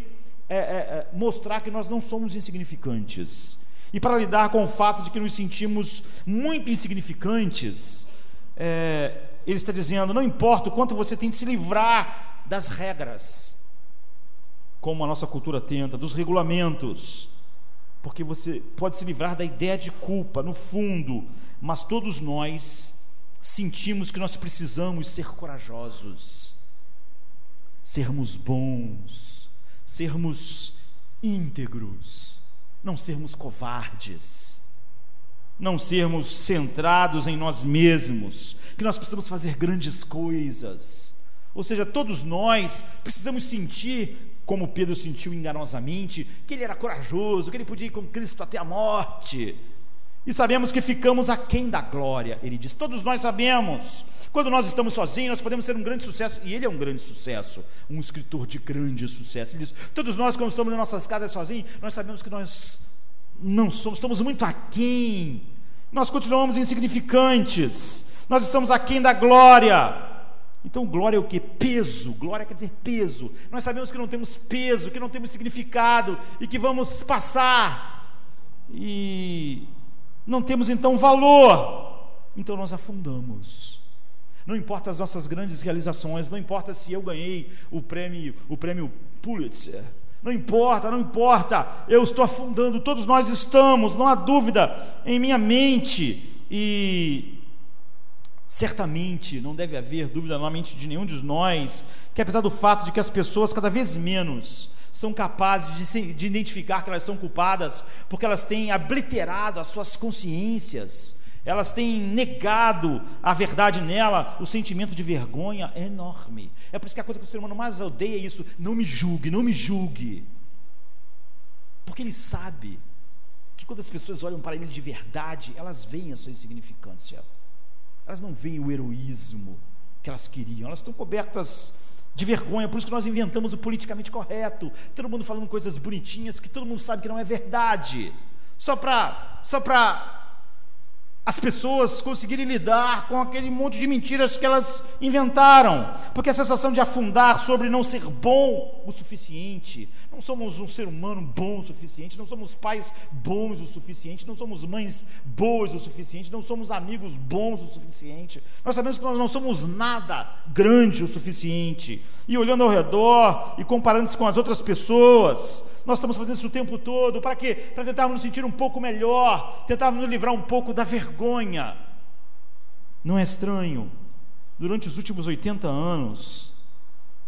é, é, é, mostrar que nós não somos insignificantes. E para lidar com o fato de que nos sentimos muito insignificantes, é, ele está dizendo: não importa o quanto você tem de se livrar das regras, como a nossa cultura tenta, dos regulamentos, porque você pode se livrar da ideia de culpa, no fundo, mas todos nós sentimos que nós precisamos ser corajosos, sermos bons, sermos íntegros, não sermos covardes, não sermos centrados em nós mesmos, que nós precisamos fazer grandes coisas. Ou seja, todos nós precisamos sentir como Pedro sentiu enganosamente, que ele era corajoso, que ele podia ir com Cristo até a morte. E sabemos que ficamos aquém da glória, ele diz. Todos nós sabemos. Quando nós estamos sozinhos, nós podemos ser um grande sucesso, e ele é um grande sucesso, um escritor de grande sucesso. Ele diz: Todos nós, quando estamos em nossas casas sozinhos, nós sabemos que nós não somos, estamos muito aquém, nós continuamos insignificantes, nós estamos aquém da glória. Então, glória é o que? Peso. Glória quer dizer peso. Nós sabemos que não temos peso, que não temos significado e que vamos passar. E não temos então valor. Então nós afundamos. Não importa as nossas grandes realizações, não importa se eu ganhei o prêmio, o prêmio Pulitzer. Não importa, não importa. Eu estou afundando, todos nós estamos, não há dúvida em minha mente. E Certamente não deve haver dúvida na mente de nenhum de nós que, apesar do fato de que as pessoas cada vez menos são capazes de, se, de identificar que elas são culpadas, porque elas têm obliterado as suas consciências, elas têm negado a verdade nela, o sentimento de vergonha é enorme. É por isso que a coisa que o ser humano mais odeia é isso: não me julgue, não me julgue. Porque ele sabe que quando as pessoas olham para ele de verdade, elas veem a sua insignificância. Elas não veem o heroísmo que elas queriam, elas estão cobertas de vergonha, por isso que nós inventamos o politicamente correto, todo mundo falando coisas bonitinhas que todo mundo sabe que não é verdade. só para só para as pessoas conseguirem lidar com aquele monte de mentiras que elas inventaram, porque a sensação de afundar sobre não ser bom o suficiente, não somos um ser humano bom o suficiente, não somos pais bons o suficiente, não somos mães boas o suficiente, não somos amigos bons o suficiente, nós sabemos que nós não somos nada grande o suficiente, e olhando ao redor e comparando-se com as outras pessoas, nós estamos fazendo isso o tempo todo, para quê? Para tentarmos nos sentir um pouco melhor, tentarmos nos livrar um pouco da vergonha. Não é estranho? Durante os últimos 80 anos,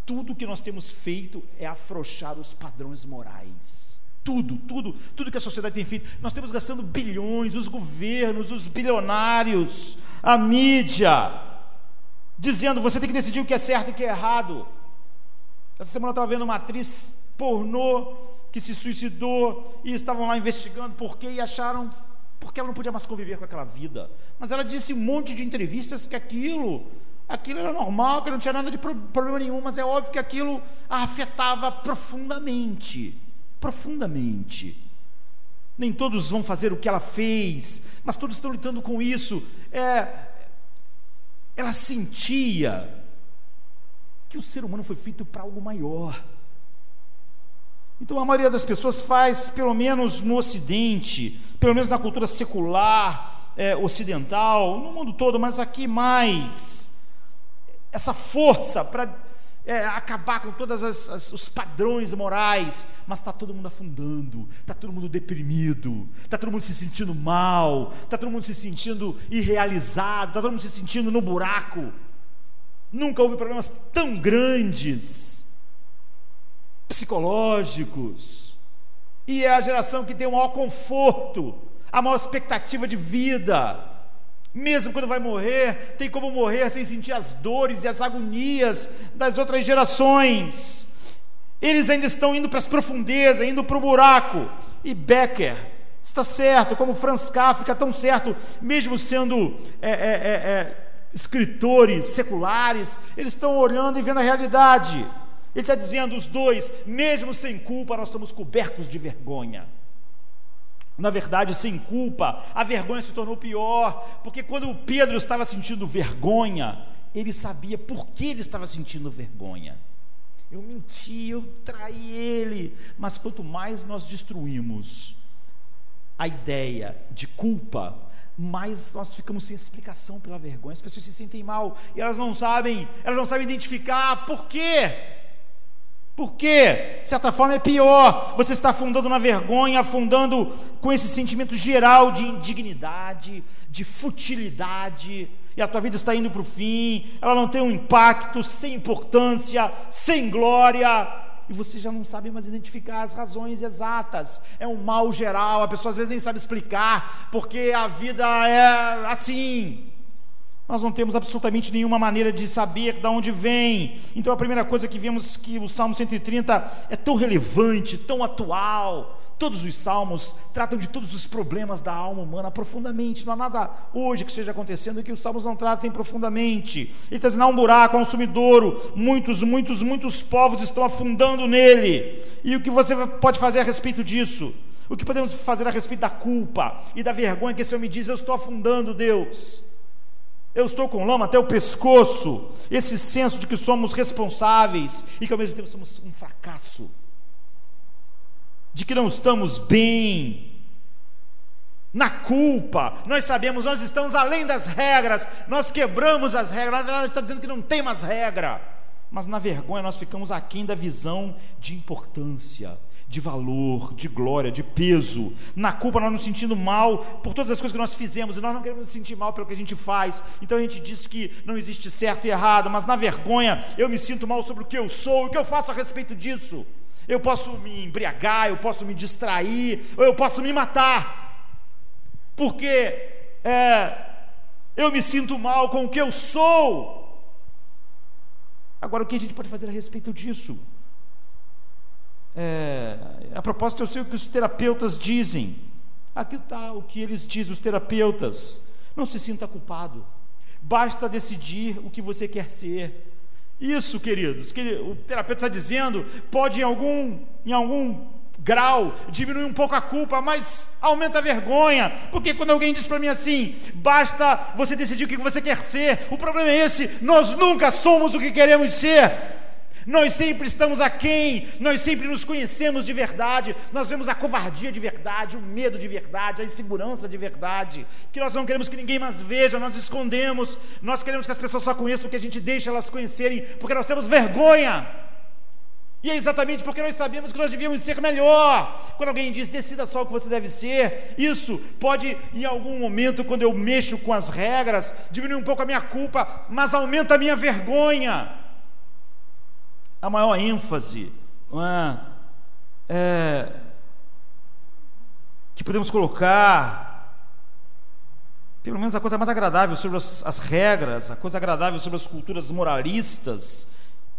tudo que nós temos feito é afrouxar os padrões morais. Tudo, tudo, tudo que a sociedade tem feito. Nós temos gastando bilhões, os governos, os bilionários, a mídia, dizendo você tem que decidir o que é certo e o que é errado. Essa semana eu estava vendo uma atriz pornô que se suicidou e estavam lá investigando por quê e acharam porque ela não podia mais conviver com aquela vida. Mas ela disse um monte de entrevistas que aquilo, aquilo era normal, que não tinha nada de problema nenhum, mas é óbvio que aquilo a afetava profundamente, profundamente. Nem todos vão fazer o que ela fez, mas todos estão lidando com isso. É, ela sentia que o ser humano foi feito para algo maior então a maioria das pessoas faz, pelo menos no Ocidente, pelo menos na cultura secular é, ocidental, no mundo todo, mas aqui mais, essa força para é, acabar com todos os padrões morais, mas está todo mundo afundando, está todo mundo deprimido, está todo mundo se sentindo mal, está todo mundo se sentindo irrealizado, está todo mundo se sentindo no buraco. Nunca houve problemas tão grandes psicológicos. E é a geração que tem o maior conforto, a maior expectativa de vida. Mesmo quando vai morrer, tem como morrer sem sentir as dores e as agonias das outras gerações. Eles ainda estão indo para as profundezas, indo para o buraco. E Becker está certo, como Franz Kafka, tão certo, mesmo sendo é, é, é, é escritores seculares, eles estão olhando e vendo a realidade. Ele está dizendo: os dois, mesmo sem culpa, nós estamos cobertos de vergonha. Na verdade, sem culpa, a vergonha se tornou pior, porque quando Pedro estava sentindo vergonha, ele sabia por que ele estava sentindo vergonha. Eu menti, eu traí ele, mas quanto mais nós destruímos a ideia de culpa, mais nós ficamos sem explicação pela vergonha. As pessoas se sentem mal e elas não sabem, elas não sabem identificar por quê. Porque, de certa forma, é pior. Você está afundando na vergonha, afundando com esse sentimento geral de indignidade, de futilidade, e a tua vida está indo para o fim, ela não tem um impacto, sem importância, sem glória, e você já não sabe mais identificar as razões exatas. É um mal geral, a pessoa às vezes nem sabe explicar, porque a vida é assim. Nós não temos absolutamente nenhuma maneira de saber de onde vem. Então a primeira coisa que vemos que o Salmo 130 é tão relevante, tão atual. Todos os salmos tratam de todos os problemas da alma humana profundamente. Não há nada hoje que esteja acontecendo que os salmos não tratem profundamente. Ele está dizendo: há um buraco, há um sumidouro. Muitos, muitos, muitos povos estão afundando nele. E o que você pode fazer a respeito disso? O que podemos fazer a respeito da culpa e da vergonha que esse homem diz: Eu estou afundando, Deus eu estou com lama até o pescoço, esse senso de que somos responsáveis e que ao mesmo tempo somos um fracasso, de que não estamos bem, na culpa, nós sabemos, nós estamos além das regras, nós quebramos as regras, na verdade está dizendo que não tem mais regra, mas na vergonha nós ficamos aquém da visão de importância, de valor, de glória, de peso. Na culpa, nós nos sentindo mal por todas as coisas que nós fizemos, e nós não queremos nos sentir mal pelo que a gente faz. Então a gente diz que não existe certo e errado, mas na vergonha eu me sinto mal sobre o que eu sou, o que eu faço a respeito disso. Eu posso me embriagar, eu posso me distrair, ou eu posso me matar, porque é, eu me sinto mal com o que eu sou. Agora, o que a gente pode fazer a respeito disso? É, a propósito, eu sei o que os terapeutas dizem. Aqui está o que eles dizem, os terapeutas. Não se sinta culpado. Basta decidir o que você quer ser. Isso, queridos, que o terapeuta está dizendo, pode em algum, em algum grau, diminui um pouco a culpa, mas aumenta a vergonha, porque quando alguém diz para mim assim, basta você decidir o que você quer ser, o problema é esse, nós nunca somos o que queremos ser. Nós sempre estamos aquém, nós sempre nos conhecemos de verdade, nós vemos a covardia de verdade, o medo de verdade, a insegurança de verdade, que nós não queremos que ninguém mais veja, nós escondemos, nós queremos que as pessoas só conheçam o que a gente deixa elas conhecerem, porque nós temos vergonha. E é exatamente porque nós sabemos que nós devíamos ser melhor. Quando alguém diz, decida só o que você deve ser, isso pode, em algum momento, quando eu mexo com as regras, diminuir um pouco a minha culpa, mas aumenta a minha vergonha a maior ênfase é, é, que podemos colocar, pelo menos a coisa mais agradável sobre as, as regras, a coisa agradável sobre as culturas moralistas,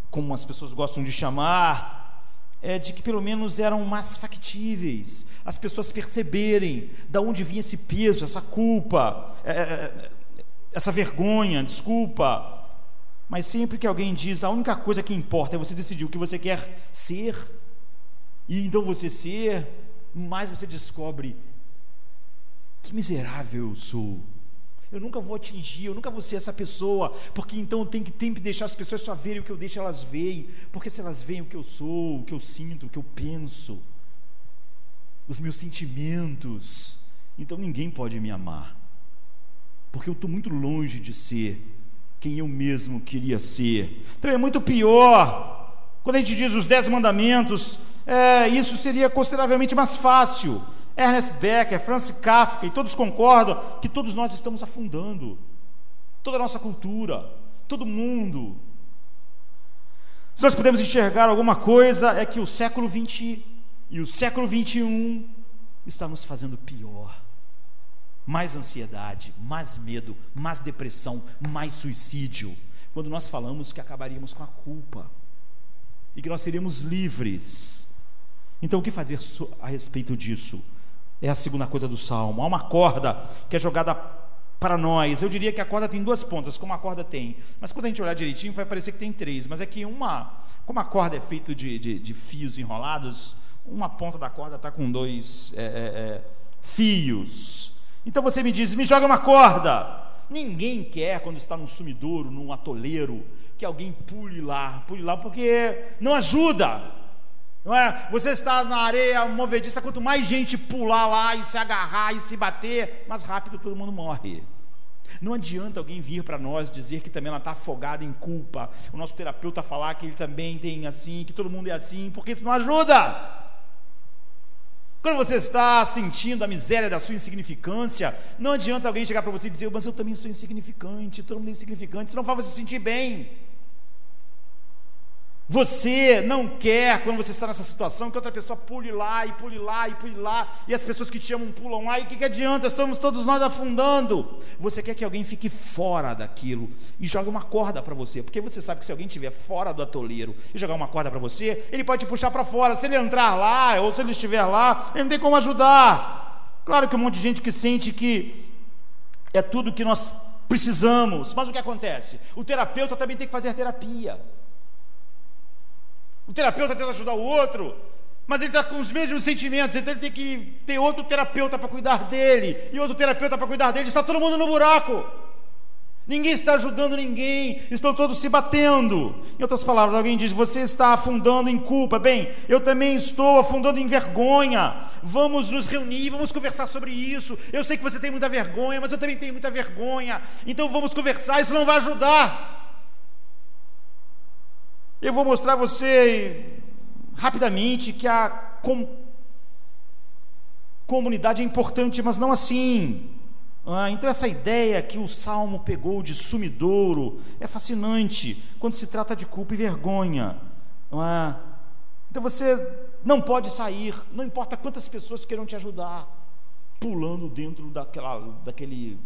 como as pessoas gostam de chamar, é de que pelo menos eram mais factíveis, as pessoas perceberem da onde vinha esse peso, essa culpa, é, é, é essa vergonha, desculpa, mas sempre que alguém diz a única coisa que importa é você decidir o que você quer ser, e então você ser, mais você descobre que miserável eu sou. Eu nunca vou atingir, eu nunca vou ser essa pessoa, porque então eu tenho que sempre deixar as pessoas só verem o que eu deixo elas verem, porque se elas veem o que eu sou, o que eu sinto, o que eu penso, os meus sentimentos, então ninguém pode me amar, porque eu estou muito longe de ser quem eu mesmo queria ser. Então é muito pior. Quando a gente diz os dez mandamentos, é, isso seria consideravelmente mais fácil. Ernest Becker, Francis Kafka, e todos concordam que todos nós estamos afundando. Toda a nossa cultura, todo mundo. Se nós podemos enxergar alguma coisa, é que o século XX e o século XXI está nos fazendo pior mais ansiedade, mais medo, mais depressão, mais suicídio. Quando nós falamos que acabaríamos com a culpa e que nós seríamos livres. Então, o que fazer a respeito disso? É a segunda coisa do salmo. Há uma corda que é jogada para nós. Eu diria que a corda tem duas pontas, como a corda tem. Mas quando a gente olhar direitinho, vai parecer que tem três. Mas é que uma, como a corda é feita de, de, de fios enrolados, uma ponta da corda está com dois é, é, é, fios. Então você me diz, me joga uma corda. Ninguém quer, quando está num sumidouro, num atoleiro, que alguém pule lá, pule lá, porque não ajuda. Não é? Você está na areia movediça, quanto mais gente pular lá e se agarrar e se bater, mais rápido todo mundo morre. Não adianta alguém vir para nós dizer que também ela está afogada em culpa. O nosso terapeuta falar que ele também tem assim, que todo mundo é assim, porque isso não ajuda. Quando você está sentindo a miséria da sua insignificância, não adianta alguém chegar para você e dizer, mas eu também sou insignificante, todo mundo é insignificante, isso não faz você se sentir bem. Você não quer, quando você está nessa situação, que outra pessoa pule lá e pule lá e pule lá, e as pessoas que te amam pulam lá, e o que, que adianta? Estamos todos nós afundando. Você quer que alguém fique fora daquilo e jogue uma corda para você, porque você sabe que se alguém estiver fora do atoleiro e jogar uma corda para você, ele pode te puxar para fora. Se ele entrar lá, ou se ele estiver lá, ele não tem como ajudar. Claro que um monte de gente que sente que é tudo que nós precisamos, mas o que acontece? O terapeuta também tem que fazer terapia. O terapeuta tenta ajudar o outro, mas ele está com os mesmos sentimentos, então ele tem que ter outro terapeuta para cuidar dele, e outro terapeuta para cuidar dele, está todo mundo no buraco. Ninguém está ajudando ninguém, estão todos se batendo. Em outras palavras, alguém diz: Você está afundando em culpa. Bem, eu também estou afundando em vergonha. Vamos nos reunir, vamos conversar sobre isso. Eu sei que você tem muita vergonha, mas eu também tenho muita vergonha. Então vamos conversar, isso não vai ajudar. Eu vou mostrar a você rapidamente que a com, comunidade é importante, mas não assim. Ah, então, essa ideia que o salmo pegou de sumidouro é fascinante quando se trata de culpa e vergonha. Ah, então, você não pode sair, não importa quantas pessoas queiram te ajudar, pulando dentro daquela, daquele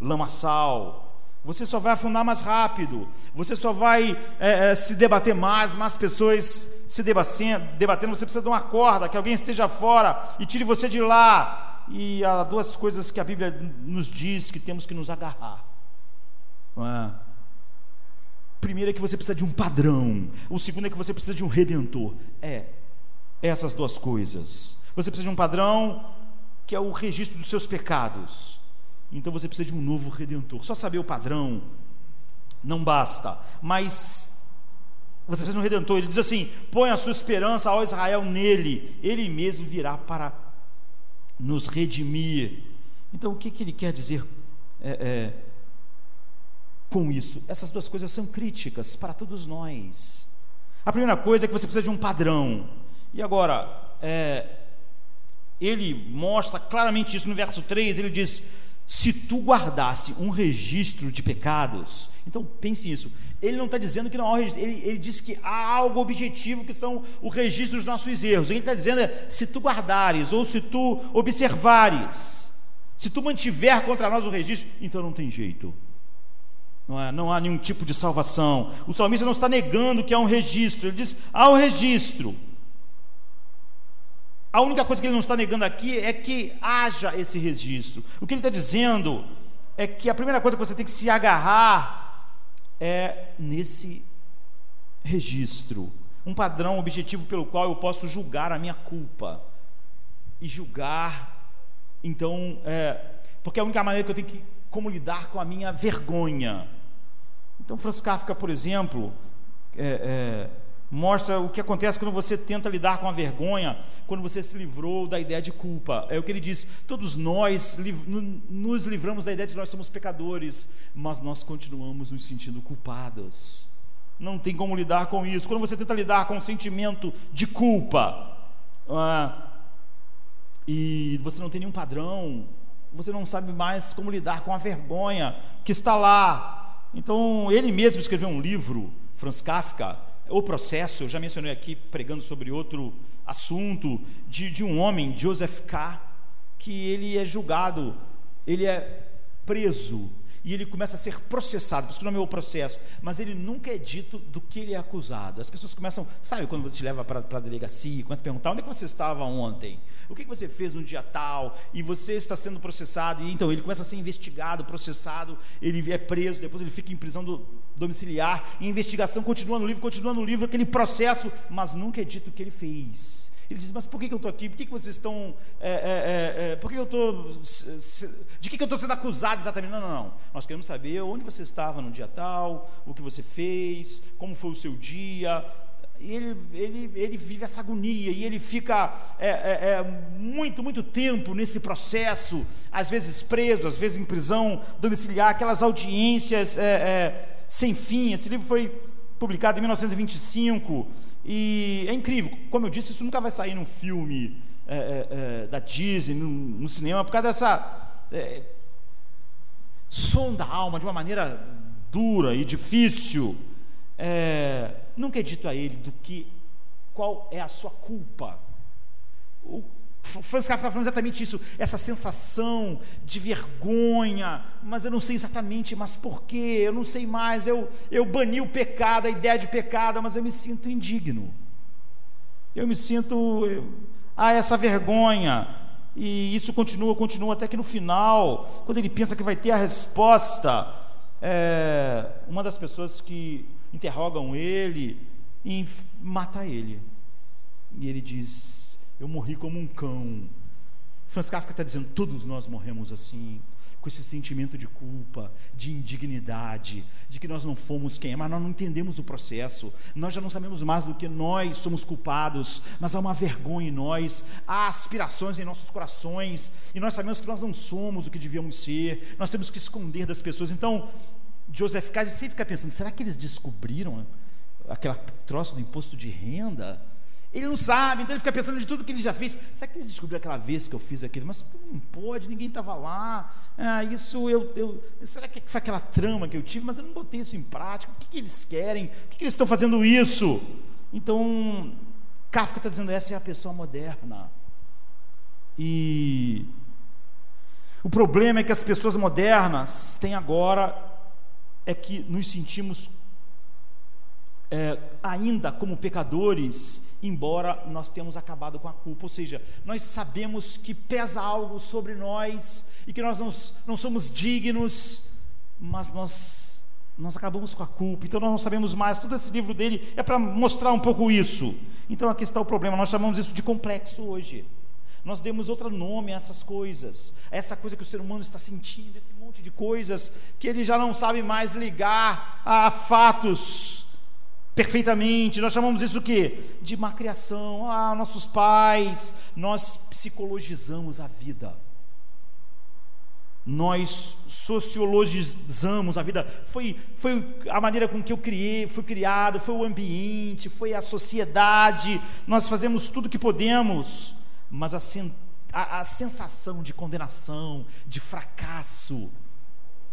lamaçal, você só vai afundar mais rápido, você só vai é, é, se debater mais, mais pessoas se debatendo. Você precisa de uma corda, que alguém esteja fora e tire você de lá. E há duas coisas que a Bíblia nos diz que temos que nos agarrar. É? Primeiro é que você precisa de um padrão, o segundo é que você precisa de um redentor. É, essas duas coisas. Você precisa de um padrão que é o registro dos seus pecados. Então você precisa de um novo redentor. Só saber o padrão não basta, mas você precisa de um redentor. Ele diz assim: põe a sua esperança ao Israel nele, ele mesmo virá para nos redimir. Então o que, que ele quer dizer é, é, com isso? Essas duas coisas são críticas para todos nós. A primeira coisa é que você precisa de um padrão. E agora, é, ele mostra claramente isso no verso 3, ele diz: se tu guardasse um registro de pecados, então pense nisso. Ele não está dizendo que não há um registro, ele, ele diz que há algo objetivo que são o registro dos nossos erros. Ele está dizendo é: se tu guardares, ou se tu observares, se tu mantiver contra nós o registro, então não tem jeito. Não, é, não há nenhum tipo de salvação. O salmista não está negando que há um registro, ele diz: há um registro. A única coisa que ele não está negando aqui é que haja esse registro. O que ele está dizendo é que a primeira coisa que você tem que se agarrar é nesse registro, um padrão objetivo pelo qual eu posso julgar a minha culpa e julgar, então, é, porque é a única maneira que eu tenho que como lidar com a minha vergonha. Então, Franz Kafka, por exemplo, é, é, mostra o que acontece quando você tenta lidar com a vergonha, quando você se livrou da ideia de culpa. É o que ele diz: todos nós nos livramos da ideia de que nós somos pecadores, mas nós continuamos nos sentindo culpados. Não tem como lidar com isso. Quando você tenta lidar com o sentimento de culpa, ah, e você não tem nenhum padrão, você não sabe mais como lidar com a vergonha que está lá. Então, ele mesmo escreveu um livro, Franz Kafka, o processo, eu já mencionei aqui pregando sobre outro assunto, de, de um homem, Joseph K., que ele é julgado, ele é preso e ele começa a ser processado, por isso que não é o processo, mas ele nunca é dito do que ele é acusado. As pessoas começam, sabe quando você te leva para a delegacia, começa a perguntar onde é que você estava ontem, o que, que você fez no dia tal, e você está sendo processado, e então ele começa a ser investigado, processado, ele é preso, depois ele fica em prisão do, domiciliar, e a investigação continua no livro, continua no livro, aquele processo, mas nunca é dito o que ele fez. Ele diz: Mas por que, eu estou aqui? Por que, vocês estão. É, é, é, por que eu estou. De que, eu estou sendo acusado exatamente? Não, não, não. Nós queremos saber onde você estava no dia tal, o que você fez, como foi o seu dia. E ele, ele, ele vive essa agonia e ele fica é, é, é, muito, muito tempo nesse processo, às vezes preso, às vezes em prisão domiciliar, aquelas audiências sem fim. Esse livro foi publicado em 1925. E é incrível, como eu disse, isso nunca vai sair num filme é, é, é, da Disney, no, no, cinema, por causa dessa é, som da alma de uma maneira dura e difícil. É, nunca é dito a ele do que qual é a sua culpa. O Franz Kafka está falando exatamente isso, essa sensação de vergonha, mas eu não sei exatamente, mas por quê? Eu não sei mais, eu, eu bani o pecado, a ideia de pecado, mas eu me sinto indigno. Eu me sinto, ah, essa vergonha. E isso continua, continua, até que no final, quando ele pensa que vai ter a resposta, é, uma das pessoas que interrogam ele, mata ele. E ele diz: eu morri como um cão. Franz Kafka está dizendo: todos nós morremos assim, com esse sentimento de culpa, de indignidade, de que nós não fomos quem é, mas nós não entendemos o processo, nós já não sabemos mais do que nós somos culpados, mas há uma vergonha em nós, há aspirações em nossos corações, e nós sabemos que nós não somos o que devíamos ser, nós temos que esconder das pessoas. Então, Joseph Case sempre fica pensando: será que eles descobriram aquela troço do imposto de renda? Ele não sabe, então ele fica pensando de tudo que ele já fez. Será que eles descobriram aquela vez que eu fiz aquilo? Mas não pode, ninguém estava lá. Ah, isso eu, eu, Será que foi aquela trama que eu tive? Mas eu não botei isso em prática. O que, que eles querem? Por que, que eles estão fazendo isso? Então, Kafka está dizendo: essa é a pessoa moderna. E o problema é que as pessoas modernas têm agora é que nos sentimos é, ainda como pecadores, embora nós tenhamos acabado com a culpa. Ou seja, nós sabemos que pesa algo sobre nós e que nós não, não somos dignos, mas nós nós acabamos com a culpa, então nós não sabemos mais. Todo esse livro dele é para mostrar um pouco isso. Então aqui está o problema, nós chamamos isso de complexo hoje. Nós demos outro nome a essas coisas, a essa coisa que o ser humano está sentindo, esse monte de coisas que ele já não sabe mais ligar a fatos perfeitamente. Nós chamamos isso o quê? De má criação. Ah, nossos pais, nós psicologizamos a vida nós sociologizamos a vida. Foi, foi a maneira com que eu criei, fui criado, foi o ambiente, foi a sociedade. Nós fazemos tudo que podemos, mas a, a, a sensação de condenação, de fracasso,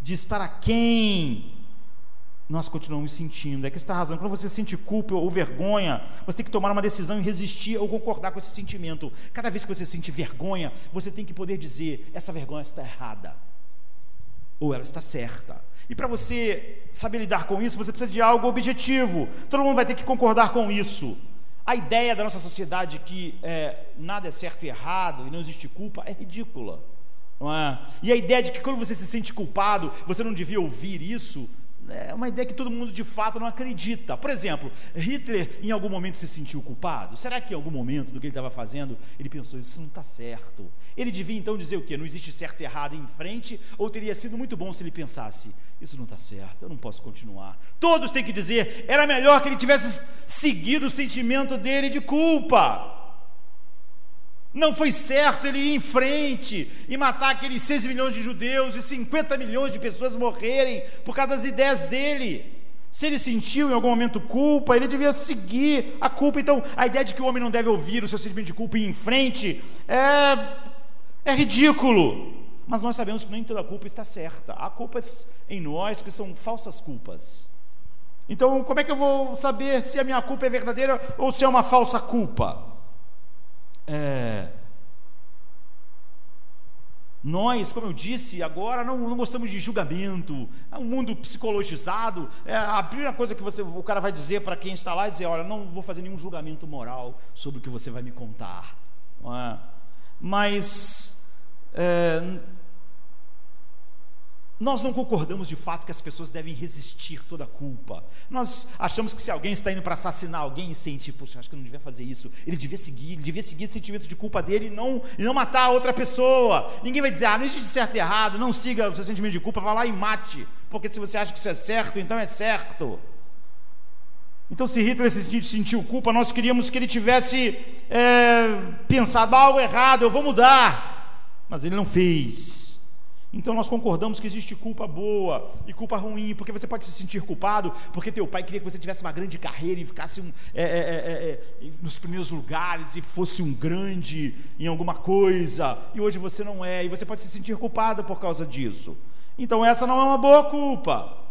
de estar aquém, nós continuamos sentindo. É que está razão. Quando você sente culpa ou vergonha, você tem que tomar uma decisão e resistir ou concordar com esse sentimento. Cada vez que você sente vergonha, você tem que poder dizer: essa vergonha está errada ou ela está certa. E para você saber lidar com isso, você precisa de algo objetivo. Todo mundo vai ter que concordar com isso. A ideia da nossa sociedade que é, nada é certo e errado e não existe culpa é ridícula. É? E a ideia de que quando você se sente culpado, você não devia ouvir isso, é uma ideia que todo mundo de fato não acredita. Por exemplo, Hitler em algum momento se sentiu culpado? Será que em algum momento do que ele estava fazendo ele pensou isso não está certo? Ele devia então dizer o quê? Não existe certo e errado em frente? Ou teria sido muito bom se ele pensasse isso não está certo, eu não posso continuar. Todos têm que dizer era melhor que ele tivesse seguido o sentimento dele de culpa. Não foi certo ele ir em frente e matar aqueles 6 milhões de judeus e 50 milhões de pessoas morrerem por causa das ideias dele. Se ele sentiu em algum momento culpa, ele devia seguir a culpa. Então, a ideia de que o homem não deve ouvir o seu sentimento de culpa e ir em frente é, é ridículo. Mas nós sabemos que nem toda culpa está certa. Há culpas em nós que são falsas culpas. Então, como é que eu vou saber se a minha culpa é verdadeira ou se é uma falsa culpa? É, nós, como eu disse, agora não, não, gostamos de julgamento, é um mundo psicologizado. É, a primeira coisa que você, o cara vai dizer para quem está lá é dizer: Olha, não vou fazer nenhum julgamento moral sobre o que você vai me contar. É? Mas é, nós não concordamos de fato que as pessoas devem resistir toda a culpa. Nós achamos que se alguém está indo para assassinar alguém e sente, poxa, acho que não devia fazer isso, ele devia seguir, ele devia seguir esse sentimento de culpa dele e não, e não matar a outra pessoa. Ninguém vai dizer, ah, não existe certo e errado, não siga o seu sentimento de culpa, vá lá e mate. Porque se você acha que isso é certo, então é certo. Então, se Hitler se sentiu culpa, nós queríamos que ele tivesse é, pensado algo errado, eu vou mudar. Mas ele não fez. Então nós concordamos que existe culpa boa e culpa ruim, porque você pode se sentir culpado porque teu pai queria que você tivesse uma grande carreira e ficasse um, é, é, é, é nos primeiros lugares e fosse um grande em alguma coisa, e hoje você não é, e você pode se sentir culpado por causa disso. Então essa não é uma boa culpa.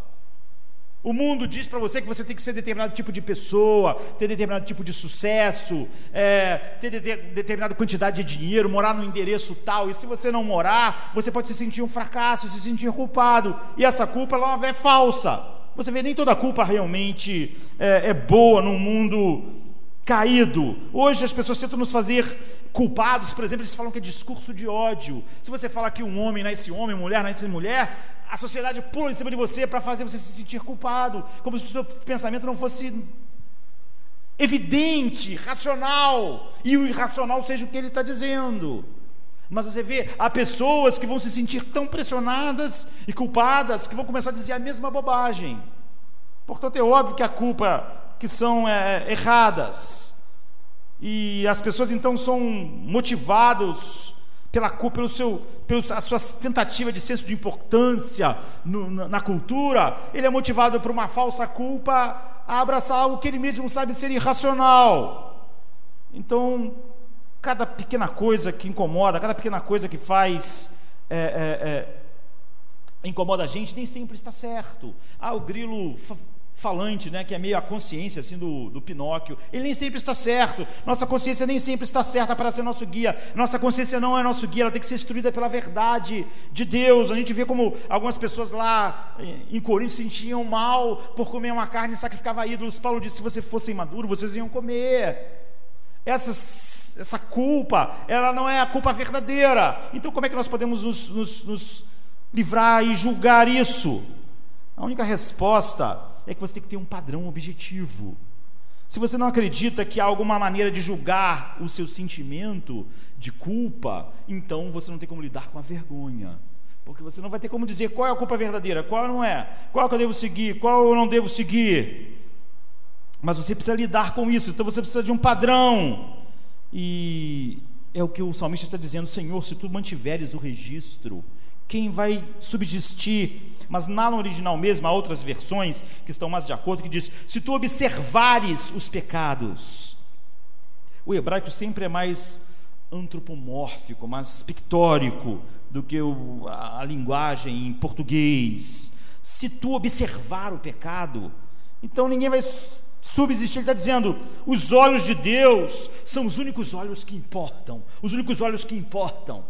O mundo diz para você que você tem que ser determinado tipo de pessoa, ter determinado tipo de sucesso, é, ter de, de, determinada quantidade de dinheiro, morar no endereço tal. E se você não morar, você pode se sentir um fracasso, se sentir culpado. E essa culpa ela é falsa. Você vê nem toda culpa realmente é, é boa num mundo caído. Hoje as pessoas tentam nos fazer culpados, por exemplo, eles falam que é discurso de ódio. Se você falar que um homem nasce homem, mulher nasce mulher, a sociedade pula em cima de você para fazer você se sentir culpado, como se o seu pensamento não fosse evidente, racional, e o irracional seja o que ele está dizendo. Mas você vê, há pessoas que vão se sentir tão pressionadas e culpadas que vão começar a dizer a mesma bobagem. Portanto, é óbvio que a culpa que são é, erradas. E as pessoas então são motivados pela pelo seu, pela sua tentativa de senso de importância no, na, na, cultura, ele é motivado por uma falsa culpa a abraçar algo que ele mesmo sabe ser irracional. Então, cada pequena coisa que incomoda, cada pequena coisa que faz é, é, é, incomoda a gente, nem sempre está certo. Ah, o grilo falante, né, que é meio a consciência assim do, do Pinóquio. Ele nem sempre está certo. Nossa consciência nem sempre está certa para ser nosso guia. Nossa consciência não é nosso guia, ela tem que ser instruída pela verdade de Deus. A gente vê como algumas pessoas lá em Corinto se sentiam mal por comer uma carne e sacrificava ídolos. Paulo disse: se você fosse maduro, vocês iam comer. Essa, essa culpa, ela não é a culpa verdadeira. Então, como é que nós podemos nos, nos, nos livrar e julgar isso? A única resposta é que você tem que ter um padrão objetivo. Se você não acredita que há alguma maneira de julgar o seu sentimento de culpa, então você não tem como lidar com a vergonha. Porque você não vai ter como dizer qual é a culpa verdadeira, qual não é, qual que eu devo seguir, qual eu não devo seguir. Mas você precisa lidar com isso, então você precisa de um padrão. E é o que o salmista está dizendo: Senhor, se tu mantiveres o registro, quem vai subsistir? Mas na original mesmo, há outras versões que estão mais de acordo, que diz: se tu observares os pecados. O hebraico sempre é mais antropomórfico, mais pictórico do que o, a, a linguagem em português. Se tu observar o pecado, então ninguém vai subsistir. Ele está dizendo: os olhos de Deus são os únicos olhos que importam, os únicos olhos que importam,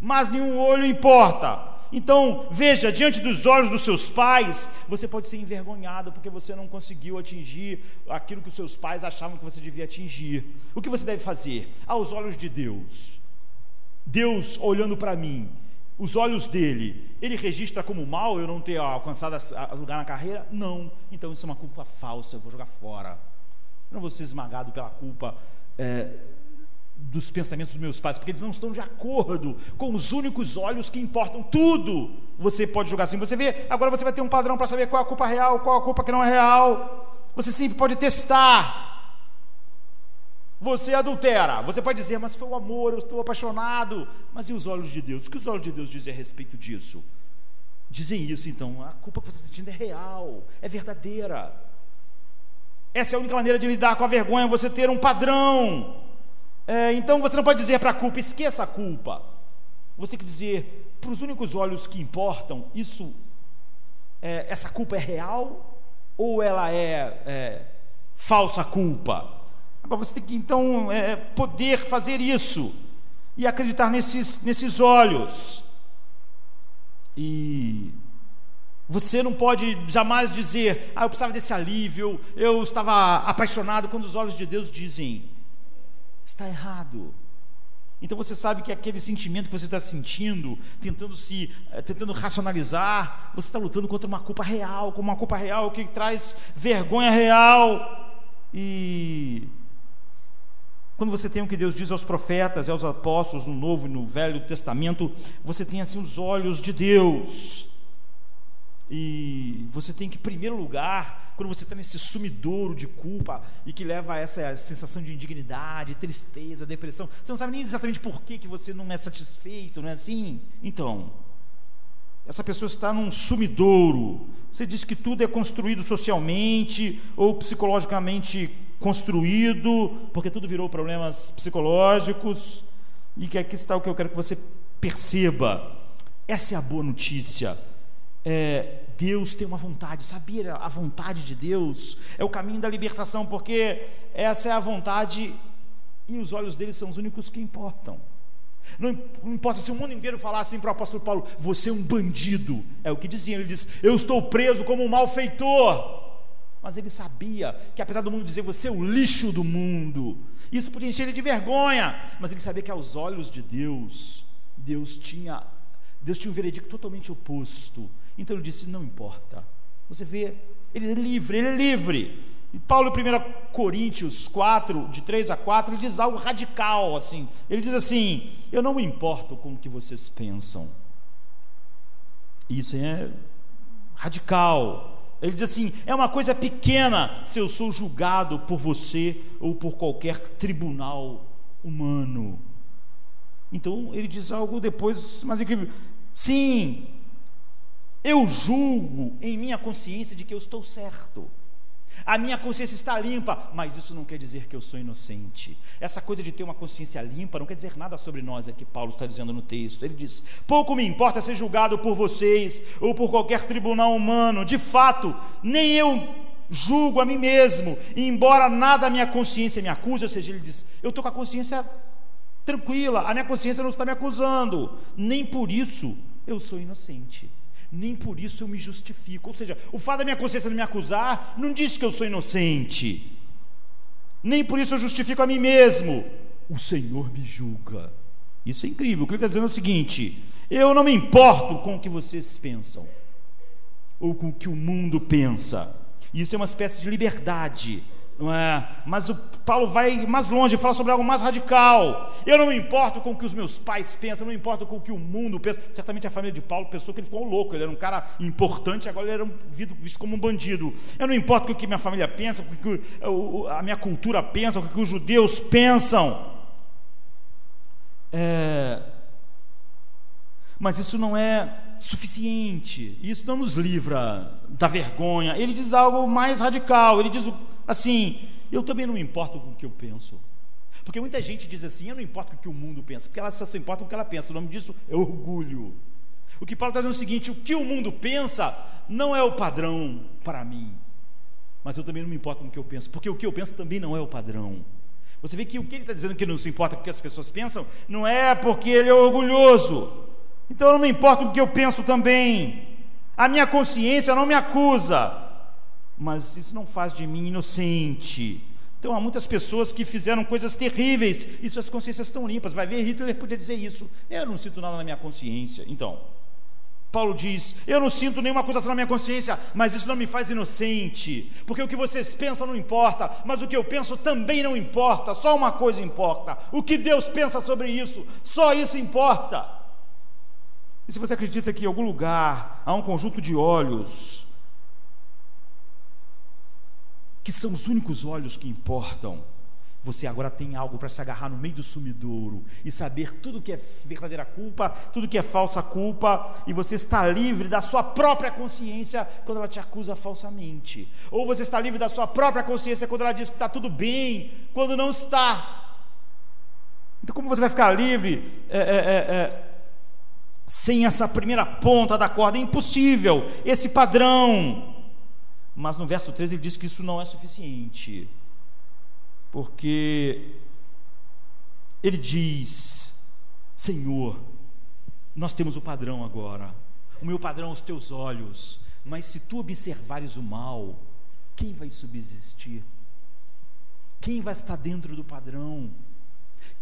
mas nenhum olho importa. Então, veja, diante dos olhos dos seus pais, você pode ser envergonhado porque você não conseguiu atingir aquilo que os seus pais achavam que você devia atingir. O que você deve fazer? Aos olhos de Deus. Deus olhando para mim, os olhos dele, ele registra como mal eu não ter alcançado lugar na carreira? Não. Então isso é uma culpa falsa, eu vou jogar fora. Eu não vou ser esmagado pela culpa é, dos pensamentos dos meus pais, porque eles não estão de acordo com os únicos olhos que importam. Tudo você pode jogar assim. Você vê, agora você vai ter um padrão para saber qual é a culpa real, qual é a culpa que não é real. Você sempre pode testar. Você adultera. Você pode dizer, mas foi o amor, eu estou apaixonado. Mas e os olhos de Deus? O que os olhos de Deus dizem a respeito disso? Dizem isso, então, a culpa que você está sentindo é real, é verdadeira. Essa é a única maneira de lidar com a vergonha, você ter um padrão. É, então você não pode dizer para a culpa, esqueça a culpa. Você tem que dizer, para os únicos olhos que importam, isso, é, essa culpa é real ou ela é, é falsa culpa? Agora você tem que então é, poder fazer isso e acreditar nesses, nesses olhos. E você não pode jamais dizer, ah, eu precisava desse alívio, eu estava apaixonado, quando os olhos de Deus dizem, está errado. Então você sabe que aquele sentimento que você está sentindo, tentando se, eh, tentando racionalizar, você está lutando contra uma culpa real, com uma culpa real que traz vergonha real. E quando você tem o que Deus diz aos profetas e aos apóstolos no Novo e no Velho Testamento, você tem assim os olhos de Deus. E você tem que, em primeiro lugar, quando você está nesse sumidouro de culpa e que leva a essa sensação de indignidade, tristeza, depressão, você não sabe nem exatamente por que, que você não é satisfeito, não é assim? Então, essa pessoa está num sumidouro. Você diz que tudo é construído socialmente ou psicologicamente construído, porque tudo virou problemas psicológicos. E que aqui está o que eu quero que você perceba. Essa é a boa notícia é, Deus tem uma vontade, sabia? A vontade de Deus é o caminho da libertação, porque essa é a vontade e os olhos dele são os únicos que importam. Não importa se o mundo inteiro falasse assim para o apóstolo Paulo: Você é um bandido. É o que dizia. Ele diz: Eu estou preso como um malfeitor. Mas ele sabia que, apesar do mundo dizer você é o lixo do mundo, isso podia encher ele de vergonha. Mas ele sabia que, aos olhos de Deus, Deus tinha, Deus tinha um veredicto totalmente oposto. Então ele disse: Não importa. Você vê, ele é livre, ele é livre. E Paulo, em 1 Coríntios 4, de 3 a 4, ele diz algo radical assim. Ele diz assim: Eu não me importo com o que vocês pensam. Isso é radical. Ele diz assim: é uma coisa pequena se eu sou julgado por você ou por qualquer tribunal humano. Então ele diz algo depois mais incrível: sim, eu julgo em minha consciência de que eu estou certo. A minha consciência está limpa, mas isso não quer dizer que eu sou inocente. Essa coisa de ter uma consciência limpa não quer dizer nada sobre nós, é que Paulo está dizendo no texto. Ele diz: Pouco me importa ser julgado por vocês ou por qualquer tribunal humano. De fato, nem eu julgo a mim mesmo, e embora nada a minha consciência me acuse, ou seja, ele diz: Eu estou com a consciência tranquila, a minha consciência não está me acusando, nem por isso eu sou inocente nem por isso eu me justifico. Ou seja, o fato da minha consciência me acusar não diz que eu sou inocente, nem por isso eu justifico a mim mesmo. O Senhor me julga. Isso é incrível. O que ele está dizendo é o seguinte: eu não me importo com o que vocês pensam. ou com o que o mundo pensa. Isso é uma espécie de liberdade? Mas o Paulo vai mais longe, fala sobre algo mais radical. Eu não me importo com o que os meus pais pensam, não me importo com o que o mundo pensa. Certamente a família de Paulo pensou que ele ficou louco, ele era um cara importante, agora ele era visto como um bandido. Eu não importo com o que minha família pensa, com o que a minha cultura pensa, com o que os judeus pensam. É... Mas isso não é suficiente, isso não nos livra da vergonha. Ele diz algo mais radical, ele diz assim: eu também não me importo com o que eu penso. Porque muita gente diz assim: eu não importo com o que o mundo pensa, porque ela só importa com o que ela pensa. O nome disso é orgulho. O que Paulo está dizendo é o seguinte: o que o mundo pensa não é o padrão para mim, mas eu também não me importo com o que eu penso, porque o que eu penso também não é o padrão. Você vê que o que ele está dizendo que não se importa com o que as pessoas pensam, não é porque ele é orgulhoso. Então eu não me importo com o que eu penso também. A minha consciência não me acusa mas isso não faz de mim inocente. Então há muitas pessoas que fizeram coisas terríveis e suas consciências estão limpas. Vai ver, Hitler podia dizer isso. Eu não sinto nada na minha consciência. Então, Paulo diz: Eu não sinto nenhuma acusação na minha consciência, mas isso não me faz inocente, porque o que vocês pensam não importa, mas o que eu penso também não importa. Só uma coisa importa: o que Deus pensa sobre isso, só isso importa. E se você acredita que em algum lugar há um conjunto de olhos que são os únicos olhos que importam, você agora tem algo para se agarrar no meio do sumidouro e saber tudo que é verdadeira culpa, tudo que é falsa culpa, e você está livre da sua própria consciência quando ela te acusa falsamente, ou você está livre da sua própria consciência quando ela diz que está tudo bem, quando não está. Então, como você vai ficar livre é, é, é, é sem essa primeira ponta da corda? É impossível, esse padrão. Mas no verso 13 ele diz que isso não é suficiente, porque ele diz: Senhor, nós temos o padrão agora, o meu padrão aos teus olhos, mas se tu observares o mal, quem vai subsistir? Quem vai estar dentro do padrão?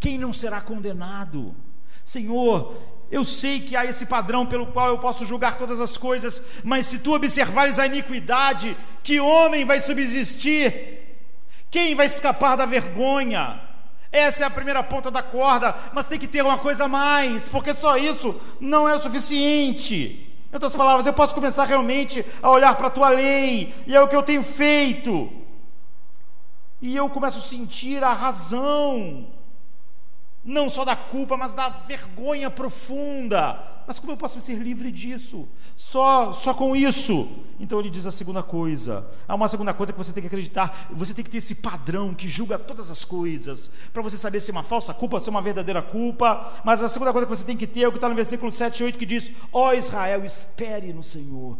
Quem não será condenado? Senhor, eu sei que há esse padrão pelo qual eu posso julgar todas as coisas, mas se tu observares a iniquidade, que homem vai subsistir? Quem vai escapar da vergonha? Essa é a primeira ponta da corda, mas tem que ter uma coisa a mais, porque só isso não é o suficiente. Em outras palavras, eu posso começar realmente a olhar para a tua lei, e é o que eu tenho feito, e eu começo a sentir a razão não só da culpa, mas da vergonha profunda. Mas como eu posso ser livre disso? Só, só com isso. Então ele diz a segunda coisa. Há uma segunda coisa que você tem que acreditar. Você tem que ter esse padrão que julga todas as coisas. Para você saber se é uma falsa culpa, se é uma verdadeira culpa. Mas a segunda coisa que você tem que ter é o que está no versículo 7 e 8 que diz: Ó oh Israel, espere no Senhor.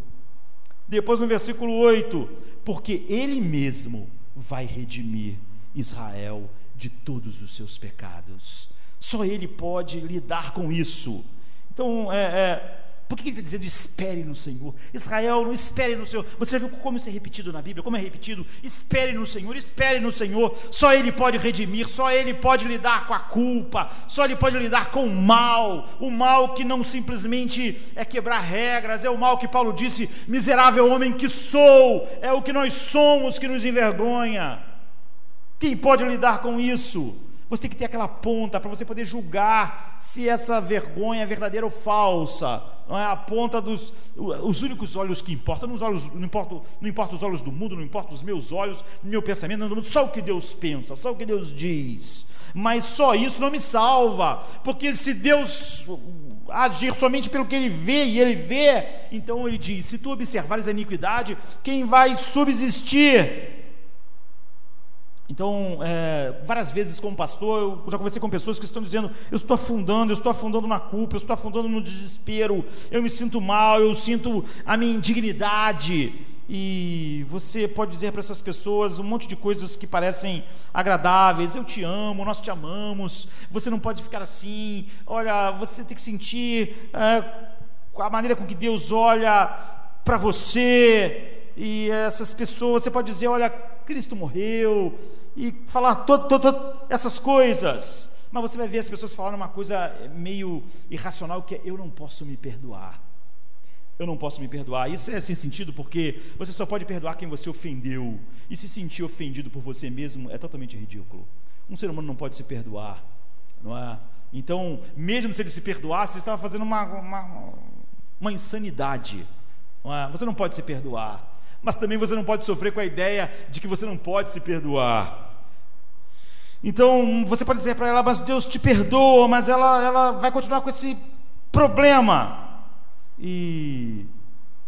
Depois no versículo 8: Porque Ele mesmo vai redimir Israel de todos os seus pecados. Só Ele pode lidar com isso. Então, é, é, por que ele está dizendo espere no Senhor? Israel, não espere no Senhor. Você viu como isso é repetido na Bíblia? Como é repetido? Espere no Senhor, espere no Senhor. Só Ele pode redimir, só Ele pode lidar com a culpa, só Ele pode lidar com o mal. O mal que não simplesmente é quebrar regras, é o mal que Paulo disse: miserável homem que sou, é o que nós somos que nos envergonha. Quem pode lidar com isso? Você tem que ter aquela ponta para você poder julgar se essa vergonha é verdadeira ou falsa. Não é a ponta dos os únicos olhos que importam, não, os olhos, não, importa, não importa os olhos do mundo, não importa os meus olhos, meu pensamento, não, só o que Deus pensa, só o que Deus diz. Mas só isso não me salva, porque se Deus agir somente pelo que ele vê e ele vê, então ele diz: se tu observares a iniquidade, quem vai subsistir? Então, é, várias vezes como pastor, eu já conversei com pessoas que estão dizendo: eu estou afundando, eu estou afundando na culpa, eu estou afundando no desespero, eu me sinto mal, eu sinto a minha indignidade. E você pode dizer para essas pessoas um monte de coisas que parecem agradáveis: eu te amo, nós te amamos, você não pode ficar assim, olha, você tem que sentir é, a maneira com que Deus olha para você. E essas pessoas, você pode dizer: olha, Cristo morreu, e falar todas essas coisas. Mas você vai ver as pessoas falando uma coisa meio irracional que é eu não posso me perdoar. eu não posso me perdoar. Isso é sem sentido porque você só pode perdoar quem você ofendeu. E se sentir ofendido por você mesmo é totalmente ridículo. Um ser humano não pode se perdoar, não é? Então, mesmo se ele se perdoasse, ele estava fazendo uma, uma, uma insanidade. Não é? Você não pode se perdoar. Mas também você não pode sofrer com a ideia de que você não pode se perdoar. Então, você pode dizer para ela, mas Deus te perdoa, mas ela, ela vai continuar com esse problema. E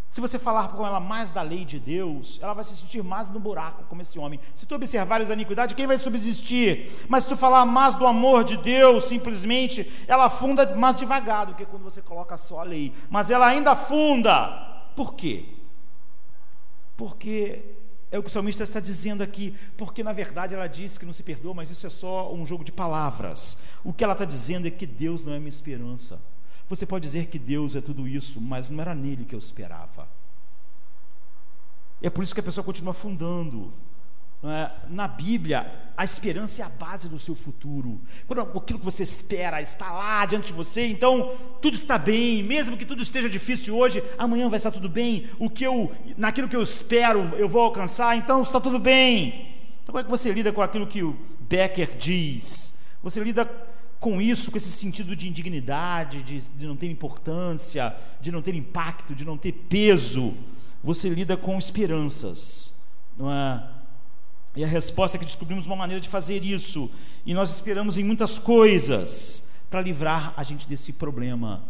se você falar com ela mais da lei de Deus, ela vai se sentir mais no buraco, como esse homem. Se tu observares a iniquidade, quem vai subsistir? Mas se tu falar mais do amor de Deus, simplesmente, ela afunda mais devagar do que quando você coloca só a lei. Mas ela ainda afunda. Por quê? Porque é o que o salmista está dizendo aqui, porque na verdade ela disse que não se perdoa, mas isso é só um jogo de palavras. O que ela está dizendo é que Deus não é minha esperança. Você pode dizer que Deus é tudo isso, mas não era nele que eu esperava. É por isso que a pessoa continua afundando. É? Na Bíblia, a esperança é a base do seu futuro. Quando aquilo que você espera está lá diante de você, então tudo está bem, mesmo que tudo esteja difícil hoje, amanhã vai estar tudo bem. O que eu, naquilo que eu espero, eu vou alcançar, então está tudo bem. Então, como é que você lida com aquilo que o Becker diz? Você lida com isso, com esse sentido de indignidade, de, de não ter importância, de não ter impacto, de não ter peso, você lida com esperanças, não é? E a resposta é que descobrimos uma maneira de fazer isso, e nós esperamos em muitas coisas para livrar a gente desse problema,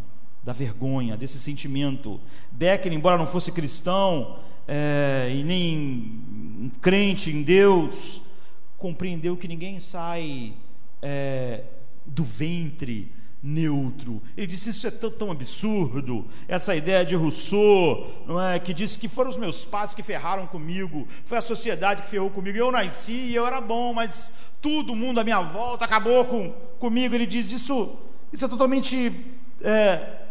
da vergonha, desse sentimento. Becker, embora não fosse cristão é, e nem crente em Deus, compreendeu que ninguém sai é, do ventre neutro. Ele disse: Isso é tão, tão, absurdo. Essa ideia de Rousseau, não é? que disse que foram os meus pais que ferraram comigo, foi a sociedade que ferrou comigo. Eu nasci e eu era bom, mas todo mundo à minha volta acabou com, comigo. Ele diz: Isso, isso é totalmente é,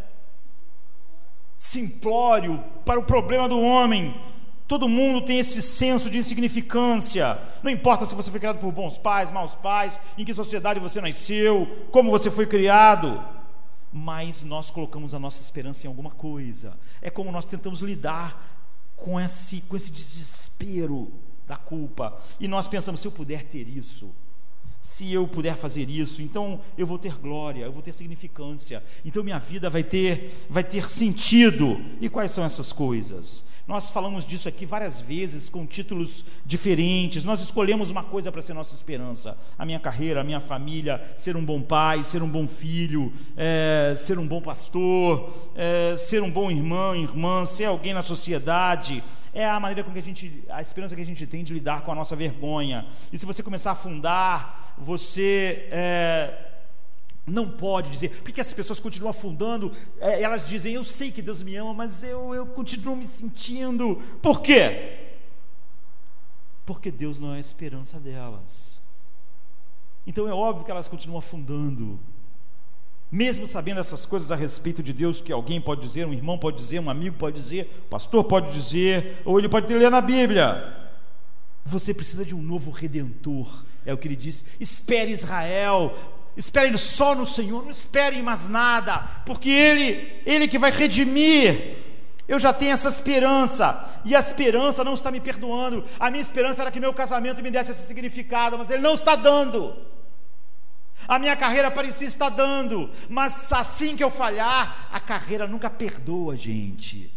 simplório para o problema do homem. Todo mundo tem esse senso de insignificância. Não importa se você foi criado por bons pais, maus pais, em que sociedade você nasceu, como você foi criado. Mas nós colocamos a nossa esperança em alguma coisa. É como nós tentamos lidar com esse, com esse desespero da culpa. E nós pensamos: se eu puder ter isso, se eu puder fazer isso, então eu vou ter glória, eu vou ter significância, então minha vida vai ter, vai ter sentido. E quais são essas coisas? Nós falamos disso aqui várias vezes com títulos diferentes. Nós escolhemos uma coisa para ser nossa esperança: a minha carreira, a minha família, ser um bom pai, ser um bom filho, é, ser um bom pastor, é, ser um bom irmão, irmã, ser alguém na sociedade. É a maneira com que a gente, a esperança que a gente tem de lidar com a nossa vergonha. E se você começar a afundar, você é, não pode dizer, por que as pessoas continuam afundando? É, elas dizem, eu sei que Deus me ama, mas eu, eu continuo me sentindo. Por quê? Porque Deus não é a esperança delas. Então é óbvio que elas continuam afundando. Mesmo sabendo essas coisas a respeito de Deus, que alguém pode dizer, um irmão pode dizer, um amigo pode dizer, o pastor pode dizer, ou ele pode ler na Bíblia. Você precisa de um novo redentor, é o que ele diz. Espere Israel, Esperem só no Senhor, não esperem mais nada, porque Ele, Ele que vai redimir. Eu já tenho essa esperança, e a esperança não está me perdoando. A minha esperança era que meu casamento me desse esse significado, mas Ele não está dando. A minha carreira parecia estar dando, mas assim que eu falhar, a carreira nunca perdoa, gente.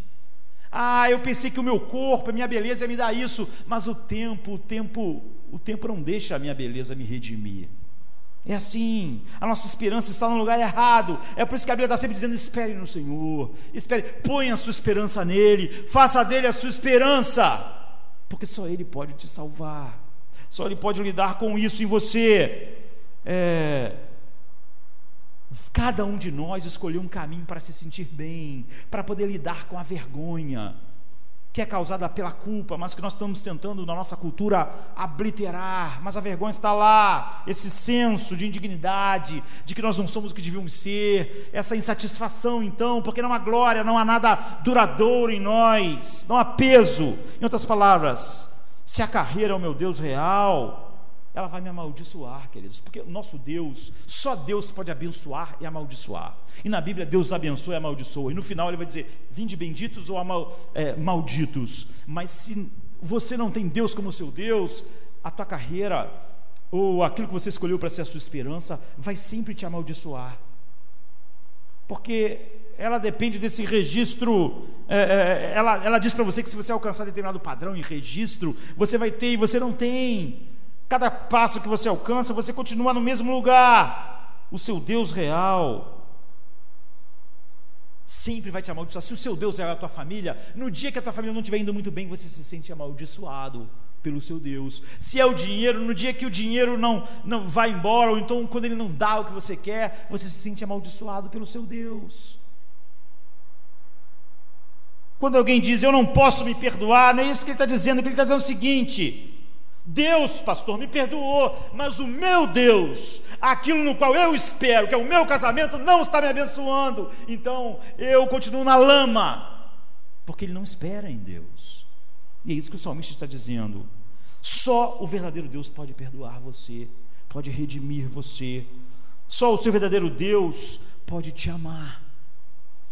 Ah, eu pensei que o meu corpo, a minha beleza ia me dar isso, mas o tempo, o tempo, o tempo não deixa a minha beleza me redimir. É assim, a nossa esperança está no lugar errado. É por isso que a Bíblia está sempre dizendo: espere no Senhor, espere, ponha a sua esperança nele, faça dele a sua esperança, porque só Ele pode te salvar, só Ele pode lidar com isso em você. É, cada um de nós escolheu um caminho para se sentir bem, para poder lidar com a vergonha que é causada pela culpa, mas que nós estamos tentando na nossa cultura obliterar, mas a vergonha está lá, esse senso de indignidade, de que nós não somos o que devíamos ser, essa insatisfação então, porque não há glória, não há nada duradouro em nós, não há peso. Em outras palavras, se a carreira é o meu Deus real, ela vai me amaldiçoar, queridos, porque o nosso Deus, só Deus pode abençoar e amaldiçoar. E na Bíblia, Deus abençoa e amaldiçoa. E no final ele vai dizer: vinde benditos ou amal, é, malditos. Mas se você não tem Deus como seu Deus, a tua carreira ou aquilo que você escolheu para ser a sua esperança vai sempre te amaldiçoar. Porque ela depende desse registro. É, é, ela, ela diz para você que se você alcançar determinado padrão e registro, você vai ter e você não tem. Cada passo que você alcança, você continua no mesmo lugar. O seu Deus real sempre vai te amaldiçoar. Se o seu Deus é a tua família, no dia que a tua família não estiver indo muito bem, você se sente amaldiçoado pelo seu Deus. Se é o dinheiro, no dia que o dinheiro não, não vai embora, ou então quando ele não dá o que você quer, você se sente amaldiçoado pelo seu Deus. Quando alguém diz eu não posso me perdoar, não é isso que ele está dizendo, ele está dizendo o seguinte: Deus, pastor, me perdoou, mas o meu Deus, aquilo no qual eu espero, que é o meu casamento, não está me abençoando. Então eu continuo na lama, porque ele não espera em Deus. E é isso que o salmista está dizendo. Só o verdadeiro Deus pode perdoar você, pode redimir você. Só o seu verdadeiro Deus pode te amar.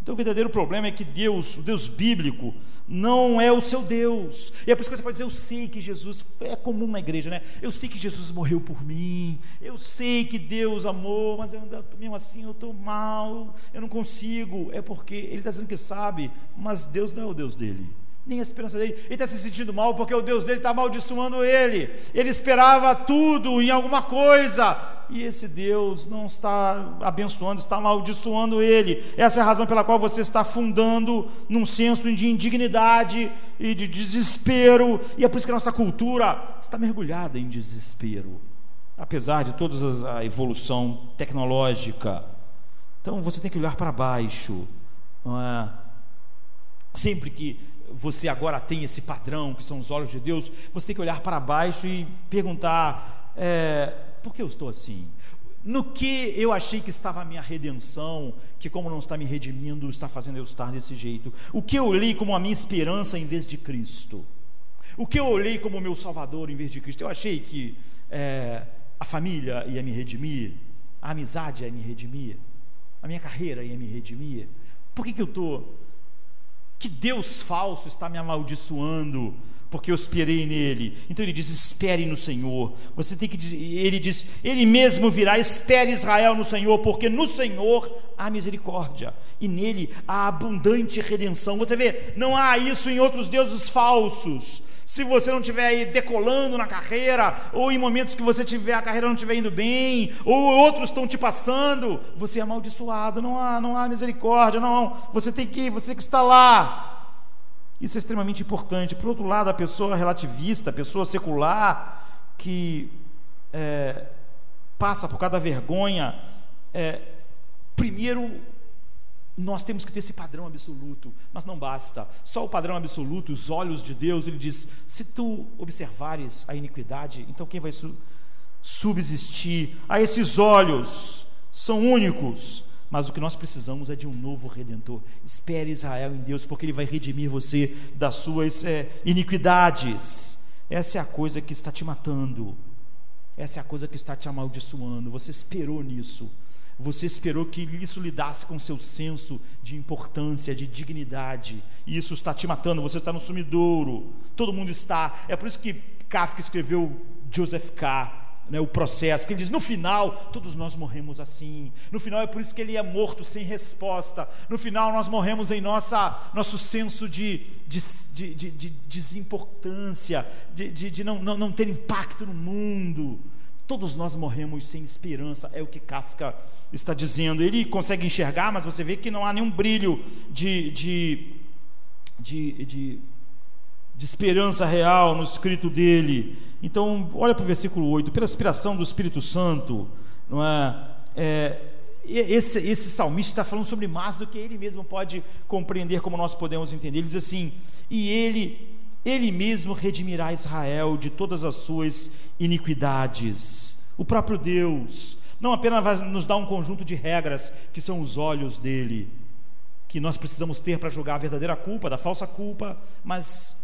Então o verdadeiro problema é que Deus, o Deus bíblico, não é o seu Deus. E é por isso que você pode dizer: Eu sei que Jesus, é comum na igreja, né? Eu sei que Jesus morreu por mim, eu sei que Deus amou, mas eu ainda, mesmo assim eu estou mal, eu não consigo. É porque ele está dizendo que sabe, mas Deus não é o Deus dele nem a esperança dele. Ele está se sentindo mal porque o Deus dele está amaldiçoando ele. Ele esperava tudo em alguma coisa. E esse Deus não está abençoando, está amaldiçoando ele. Essa é a razão pela qual você está fundando num senso de indignidade e de desespero. E é por isso que a nossa cultura está mergulhada em desespero. Apesar de toda a evolução tecnológica. Então você tem que olhar para baixo. É? Sempre que você agora tem esse padrão, que são os olhos de Deus, você tem que olhar para baixo e perguntar: é, por que eu estou assim? No que eu achei que estava a minha redenção, que como não está me redimindo, está fazendo eu estar desse jeito? O que eu olhei como a minha esperança em vez de Cristo? O que eu olhei como meu Salvador em vez de Cristo? Eu achei que é, a família ia me redimir, a amizade ia me redimir, a minha carreira ia me redimir. Por que, que eu estou que Deus falso está me amaldiçoando porque eu esperei nele. Então ele diz: espere no Senhor. Você tem que ele diz: ele mesmo virá, espere Israel no Senhor, porque no Senhor há misericórdia e nele há abundante redenção. Você vê, não há isso em outros deuses falsos. Se você não estiver aí decolando na carreira, ou em momentos que você tiver a carreira não estiver indo bem, ou outros estão te passando, você é amaldiçoado, não há, não há misericórdia, não. Você tem que, você tem que estar lá. Isso é extremamente importante. Por outro lado, a pessoa relativista, a pessoa secular, que é, passa por cada vergonha, é, primeiro nós temos que ter esse padrão absoluto, mas não basta. Só o padrão absoluto, os olhos de Deus, ele diz: se tu observares a iniquidade, então quem vai su subsistir a esses olhos? São únicos, mas o que nós precisamos é de um novo redentor. Espere Israel em Deus, porque ele vai redimir você das suas é, iniquidades. Essa é a coisa que está te matando. Essa é a coisa que está te amaldiçoando. Você esperou nisso. Você esperou que isso lidasse com seu senso de importância, de dignidade, e isso está te matando. Você está no sumidouro, todo mundo está. É por isso que Kafka escreveu Joseph K. Né, o processo, que ele diz: no final, todos nós morremos assim. No final, é por isso que ele é morto sem resposta. No final, nós morremos em nossa, nosso senso de, de, de, de, de desimportância, de, de, de não, não, não ter impacto no mundo. Todos nós morremos sem esperança, é o que Kafka está dizendo. Ele consegue enxergar, mas você vê que não há nenhum brilho de, de, de, de, de esperança real no escrito dele. Então, olha para o versículo 8: pela inspiração do Espírito Santo, não é? é esse, esse salmista está falando sobre mais do que ele mesmo pode compreender, como nós podemos entender. Ele diz assim: e ele ele mesmo redimirá Israel de todas as suas iniquidades. O próprio Deus não apenas vai nos dar um conjunto de regras que são os olhos dele, que nós precisamos ter para julgar a verdadeira culpa, da falsa culpa, mas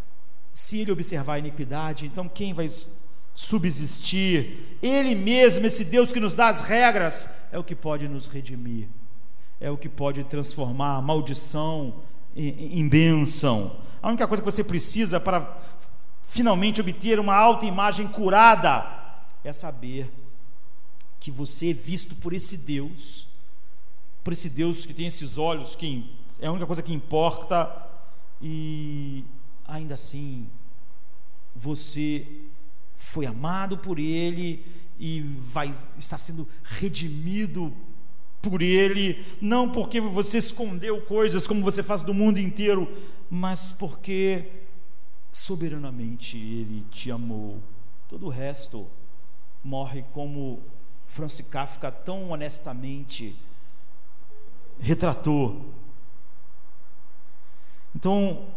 se ele observar a iniquidade, então quem vai subsistir. Ele mesmo, esse Deus que nos dá as regras, é o que pode nos redimir, é o que pode transformar a maldição em, em bênção. A única coisa que você precisa para finalmente obter uma autoimagem curada é saber que você é visto por esse Deus, por esse Deus que tem esses olhos, que é a única coisa que importa, e ainda assim você foi amado por Ele e vai estar sendo redimido por Ele, não porque você escondeu coisas como você faz do mundo inteiro, mas porque soberanamente Ele te amou. Todo o resto morre como Francis Kafka tão honestamente retratou. Então,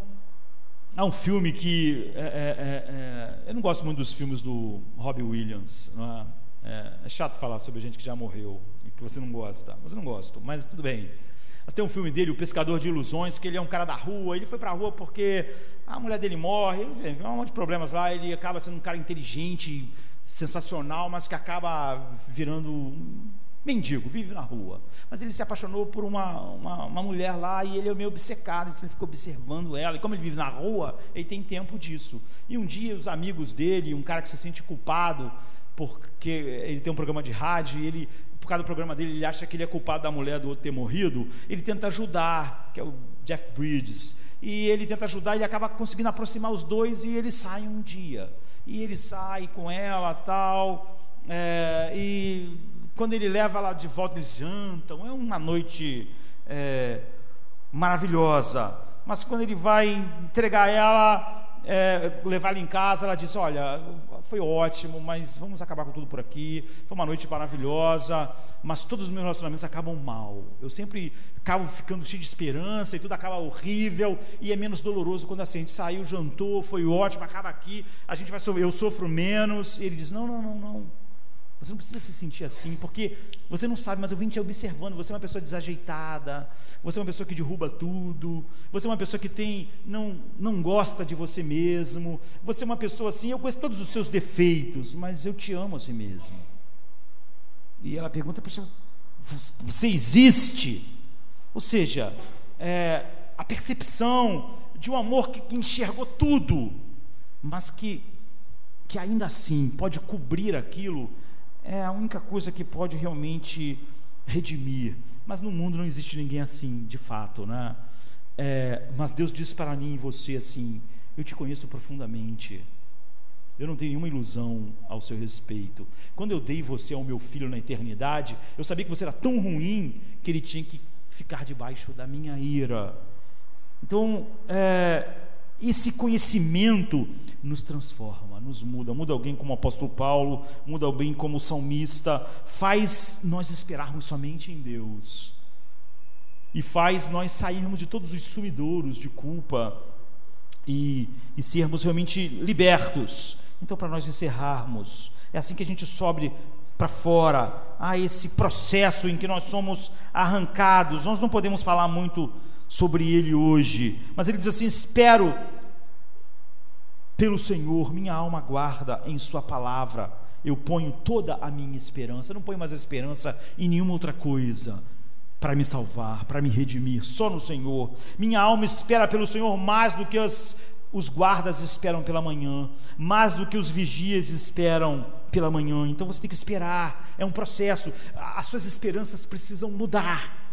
há um filme que. É, é, é, é eu não gosto muito dos filmes do Robbie Williams. É? é? é? chato falar sobre gente que já morreu e que você não gosta. Você não gosta, mas tudo bem. Mas tem um filme dele, O Pescador de Ilusões, que ele é um cara da rua. Ele foi para a rua porque a mulher dele morre, ele um monte de problemas lá. Ele acaba sendo um cara inteligente, sensacional, mas que acaba virando um mendigo, vive na rua. Mas ele se apaixonou por uma, uma, uma, mulher lá e ele é meio obcecado, ele fica observando ela. E como ele vive na rua, ele tem tempo disso. E um dia os amigos dele, um cara que se sente culpado porque ele tem um programa de rádio e ele por causa do programa dele, ele acha que ele é culpado da mulher do outro ter morrido, ele tenta ajudar, que é o Jeff Bridges, e ele tenta ajudar, ele acaba conseguindo aproximar os dois e eles saem um dia. E ele sai com ela tal, é, e quando ele leva ela de volta, eles jantam, é uma noite é, maravilhosa, mas quando ele vai entregar ela, é, levar ela em casa, ela diz: Olha, foi ótimo, mas vamos acabar com tudo por aqui. Foi uma noite maravilhosa, mas todos os meus relacionamentos acabam mal. Eu sempre acabo ficando cheio de esperança e tudo acaba horrível e é menos doloroso quando assim, a gente saiu, jantou, foi ótimo, acaba aqui, a gente vai eu sofro menos. E ele diz: Não, não, não, não. Você não precisa se sentir assim, porque você não sabe, mas eu vim te observando. Você é uma pessoa desajeitada, você é uma pessoa que derruba tudo, você é uma pessoa que tem não, não gosta de você mesmo, você é uma pessoa assim. Eu conheço todos os seus defeitos, mas eu te amo a si mesmo. E ela pergunta para você: você existe? Ou seja, é, a percepção de um amor que, que enxergou tudo, mas que, que ainda assim pode cobrir aquilo é a única coisa que pode realmente redimir. Mas no mundo não existe ninguém assim, de fato, né? É, mas Deus diz para mim e você assim: Eu te conheço profundamente. Eu não tenho nenhuma ilusão ao seu respeito. Quando eu dei você ao meu filho na eternidade, eu sabia que você era tão ruim que ele tinha que ficar debaixo da minha ira. Então, é, esse conhecimento nos transforma, nos muda, muda alguém como o apóstolo Paulo, muda alguém como o salmista, faz nós esperarmos somente em Deus e faz nós sairmos de todos os sumidouros de culpa e, e sermos realmente libertos. Então, para nós encerrarmos, é assim que a gente sobe para fora, a esse processo em que nós somos arrancados. Nós não podemos falar muito sobre ele hoje. Mas ele diz assim: Espero pelo Senhor, minha alma guarda em Sua palavra. Eu ponho toda a minha esperança. Não ponho mais esperança em nenhuma outra coisa para me salvar, para me redimir, só no Senhor. Minha alma espera pelo Senhor mais do que os, os guardas esperam pela manhã, mais do que os vigias esperam pela manhã. Então você tem que esperar, é um processo. As suas esperanças precisam mudar.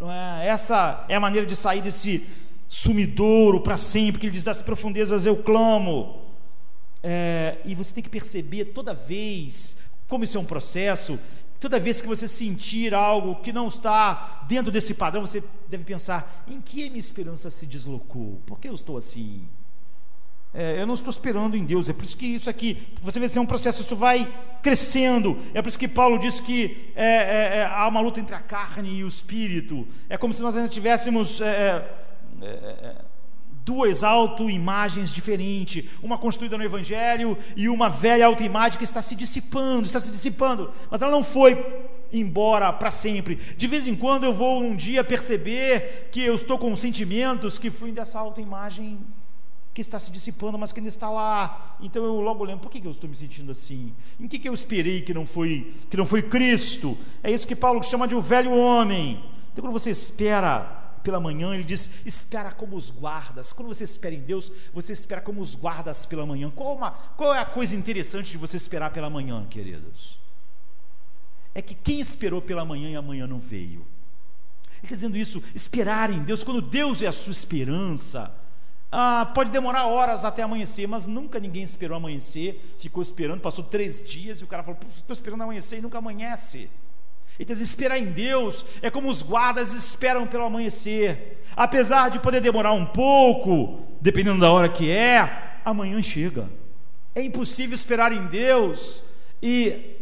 É? Essa é a maneira de sair desse sumidouro para sempre, que ele diz: das profundezas eu clamo. É, e você tem que perceber toda vez, como isso é um processo, toda vez que você sentir algo que não está dentro desse padrão, você deve pensar: em que minha esperança se deslocou? Por que eu estou assim? É, eu não estou esperando em Deus, é por isso que isso aqui, você vê se é um processo, isso vai crescendo. É por isso que Paulo diz que é, é, é há uma luta entre a carne e o espírito. É como se nós ainda tivéssemos é, é, duas autoimagens diferentes, uma construída no Evangelho e uma velha autoimagem que está se dissipando, está se dissipando, mas ela não foi embora para sempre. De vez em quando eu vou um dia perceber que eu estou com sentimentos que fui dessa autoimagem que está se dissipando, mas que ainda está lá. Então eu logo lembro, por que eu estou me sentindo assim? Em que, que eu esperei que não foi que não foi Cristo? É isso que Paulo chama de o velho homem. Então quando você espera pela manhã, ele diz: espera como os guardas. Quando você espera em Deus, você espera como os guardas pela manhã. Qual, uma, qual é a coisa interessante de você esperar pela manhã, queridos? É que quem esperou pela manhã e amanhã não veio. Ele está dizendo isso, esperar em Deus, quando Deus é a sua esperança, ah, pode demorar horas até amanhecer, mas nunca ninguém esperou amanhecer, ficou esperando, passou três dias e o cara falou: estou esperando amanhecer e nunca amanhece. Então, esperar em Deus é como os guardas esperam pelo amanhecer. Apesar de poder demorar um pouco, dependendo da hora que é, amanhã chega. É impossível esperar em Deus e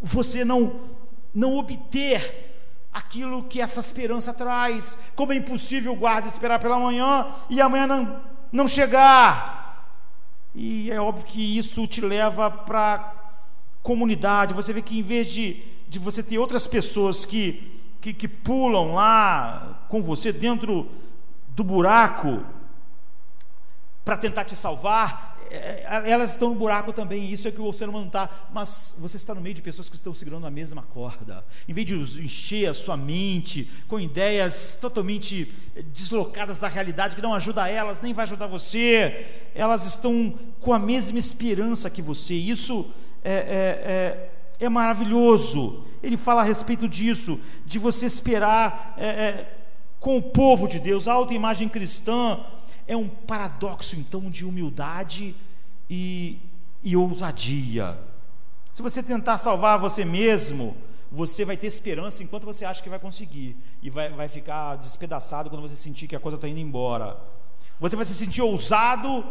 você não não obter aquilo que essa esperança traz. Como é impossível o guarda esperar pela manhã e amanhã não, não chegar. E é óbvio que isso te leva para comunidade. Você vê que em vez de de você ter outras pessoas que, que, que pulam lá com você dentro do buraco para tentar te salvar, elas estão no buraco também, isso é que o ser humano está, mas você está no meio de pessoas que estão segurando a mesma corda, em vez de encher a sua mente com ideias totalmente deslocadas da realidade, que não ajuda elas, nem vai ajudar você, elas estão com a mesma esperança que você, isso é, é, é é maravilhoso. Ele fala a respeito disso, de você esperar é, é, com o povo de Deus. A autoimagem cristã é um paradoxo, então, de humildade e, e ousadia. Se você tentar salvar você mesmo, você vai ter esperança enquanto você acha que vai conseguir, e vai, vai ficar despedaçado quando você sentir que a coisa está indo embora. Você vai se sentir ousado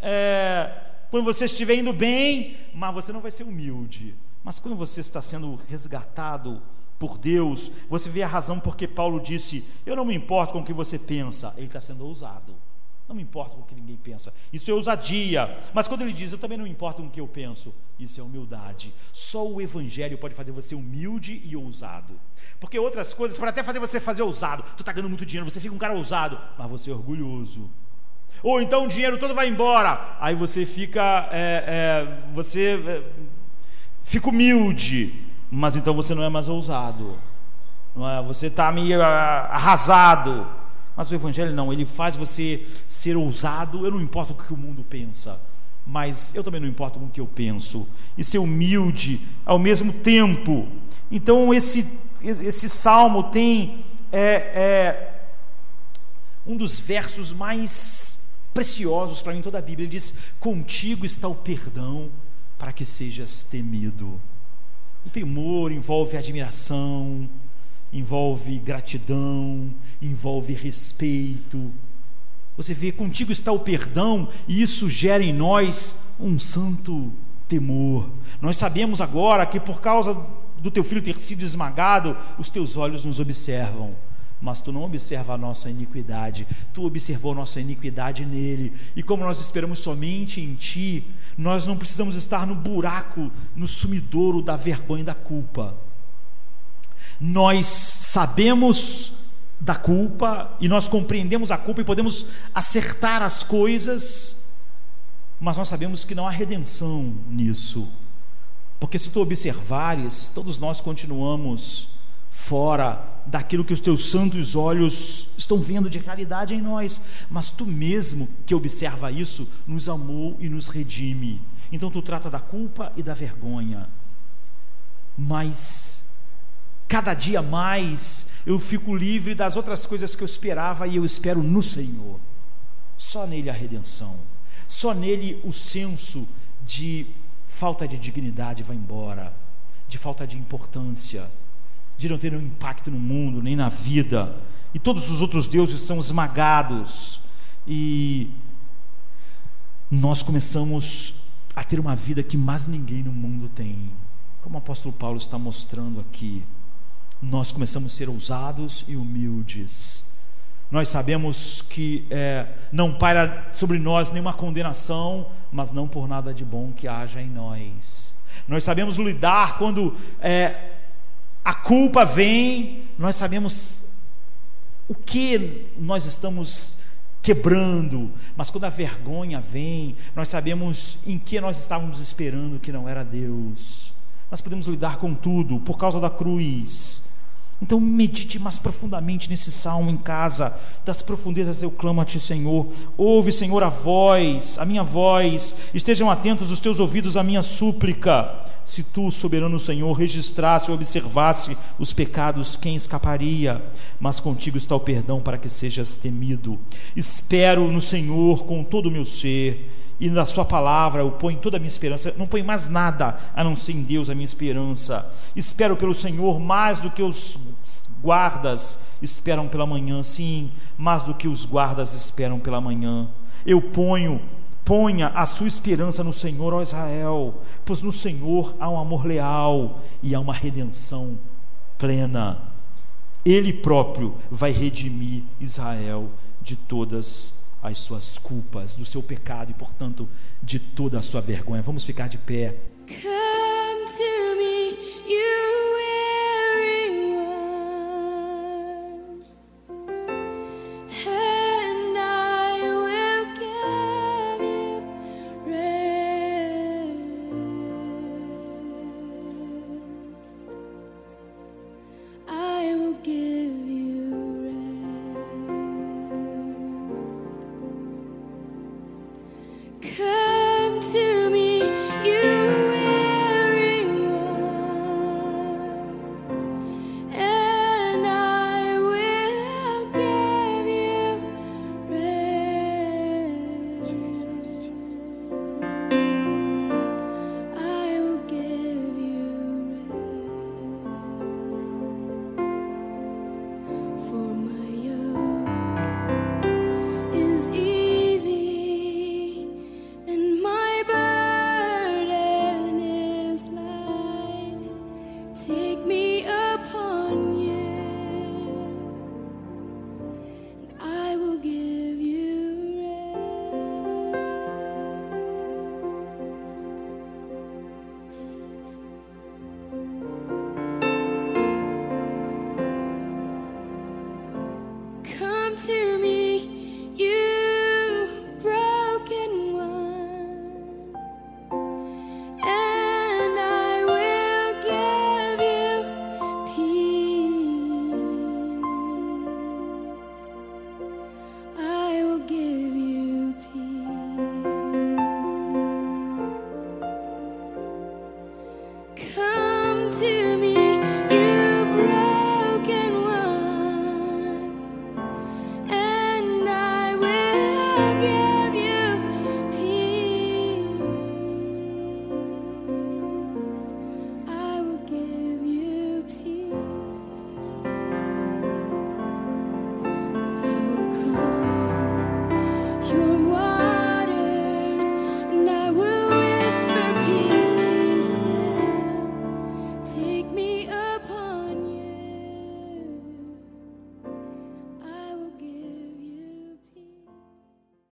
é, quando você estiver indo bem, mas você não vai ser humilde. Mas quando você está sendo resgatado por Deus, você vê a razão porque Paulo disse: Eu não me importo com o que você pensa. Ele está sendo ousado. Não me importa com o que ninguém pensa. Isso é ousadia. Mas quando ele diz, eu também não me importo com o que eu penso, isso é humildade. Só o Evangelho pode fazer você humilde e ousado. Porque outras coisas, para até fazer você fazer ousado, tu está ganhando muito dinheiro, você fica um cara ousado, mas você é orgulhoso. Ou então o dinheiro todo vai embora, aí você fica, é, é, você é, fica humilde, mas então você não é mais ousado, não é? Você está meio ah, arrasado. Mas o Evangelho não, ele faz você ser ousado. Eu não importo o que o mundo pensa, mas eu também não importo com o que eu penso. E ser humilde ao mesmo tempo. Então esse esse salmo tem é, é, um dos versos mais preciosos para mim toda a Bíblia. Ele diz: Contigo está o perdão para que sejas temido. O temor envolve admiração, envolve gratidão, envolve respeito. Você vê, contigo está o perdão, e isso gera em nós um santo temor. Nós sabemos agora que por causa do teu filho ter sido esmagado, os teus olhos nos observam mas tu não observa a nossa iniquidade, tu observou a nossa iniquidade nele, e como nós esperamos somente em ti, nós não precisamos estar no buraco, no sumidouro da vergonha e da culpa. Nós sabemos da culpa e nós compreendemos a culpa e podemos acertar as coisas, mas nós sabemos que não há redenção nisso. Porque se tu observares, todos nós continuamos fora daquilo que os teus santos olhos estão vendo de realidade em nós, mas tu mesmo que observa isso, nos amou e nos redime. Então tu trata da culpa e da vergonha. Mas cada dia mais eu fico livre das outras coisas que eu esperava e eu espero no Senhor. Só nele a redenção. Só nele o senso de falta de dignidade vai embora, de falta de importância de não ter nenhum impacto no mundo, nem na vida. E todos os outros deuses são esmagados. E nós começamos a ter uma vida que mais ninguém no mundo tem. Como o apóstolo Paulo está mostrando aqui. Nós começamos a ser ousados e humildes. Nós sabemos que é, não paira sobre nós nenhuma condenação, mas não por nada de bom que haja em nós. Nós sabemos lidar quando é, a culpa vem, nós sabemos o que nós estamos quebrando, mas quando a vergonha vem, nós sabemos em que nós estávamos esperando que não era Deus. Nós podemos lidar com tudo por causa da cruz. Então medite mais profundamente nesse salmo em casa. Das profundezas eu clamo a ti, Senhor. Ouve, Senhor, a voz, a minha voz. Estejam atentos os teus ouvidos à minha súplica. Se tu, soberano Senhor, registrasse ou observasse os pecados, quem escaparia? Mas contigo está o perdão para que sejas temido. Espero no Senhor com todo o meu ser e na Sua palavra eu ponho toda a minha esperança, não ponho mais nada a não ser em Deus a minha esperança. Espero pelo Senhor mais do que os guardas esperam pela manhã, sim, mais do que os guardas esperam pela manhã. Eu ponho, ponha a sua esperança no Senhor, ó Israel, pois no Senhor há um amor leal e há uma redenção plena. Ele próprio vai redimir Israel de todas as as suas culpas, do seu pecado e, portanto, de toda a sua vergonha. Vamos ficar de pé. Come to me, you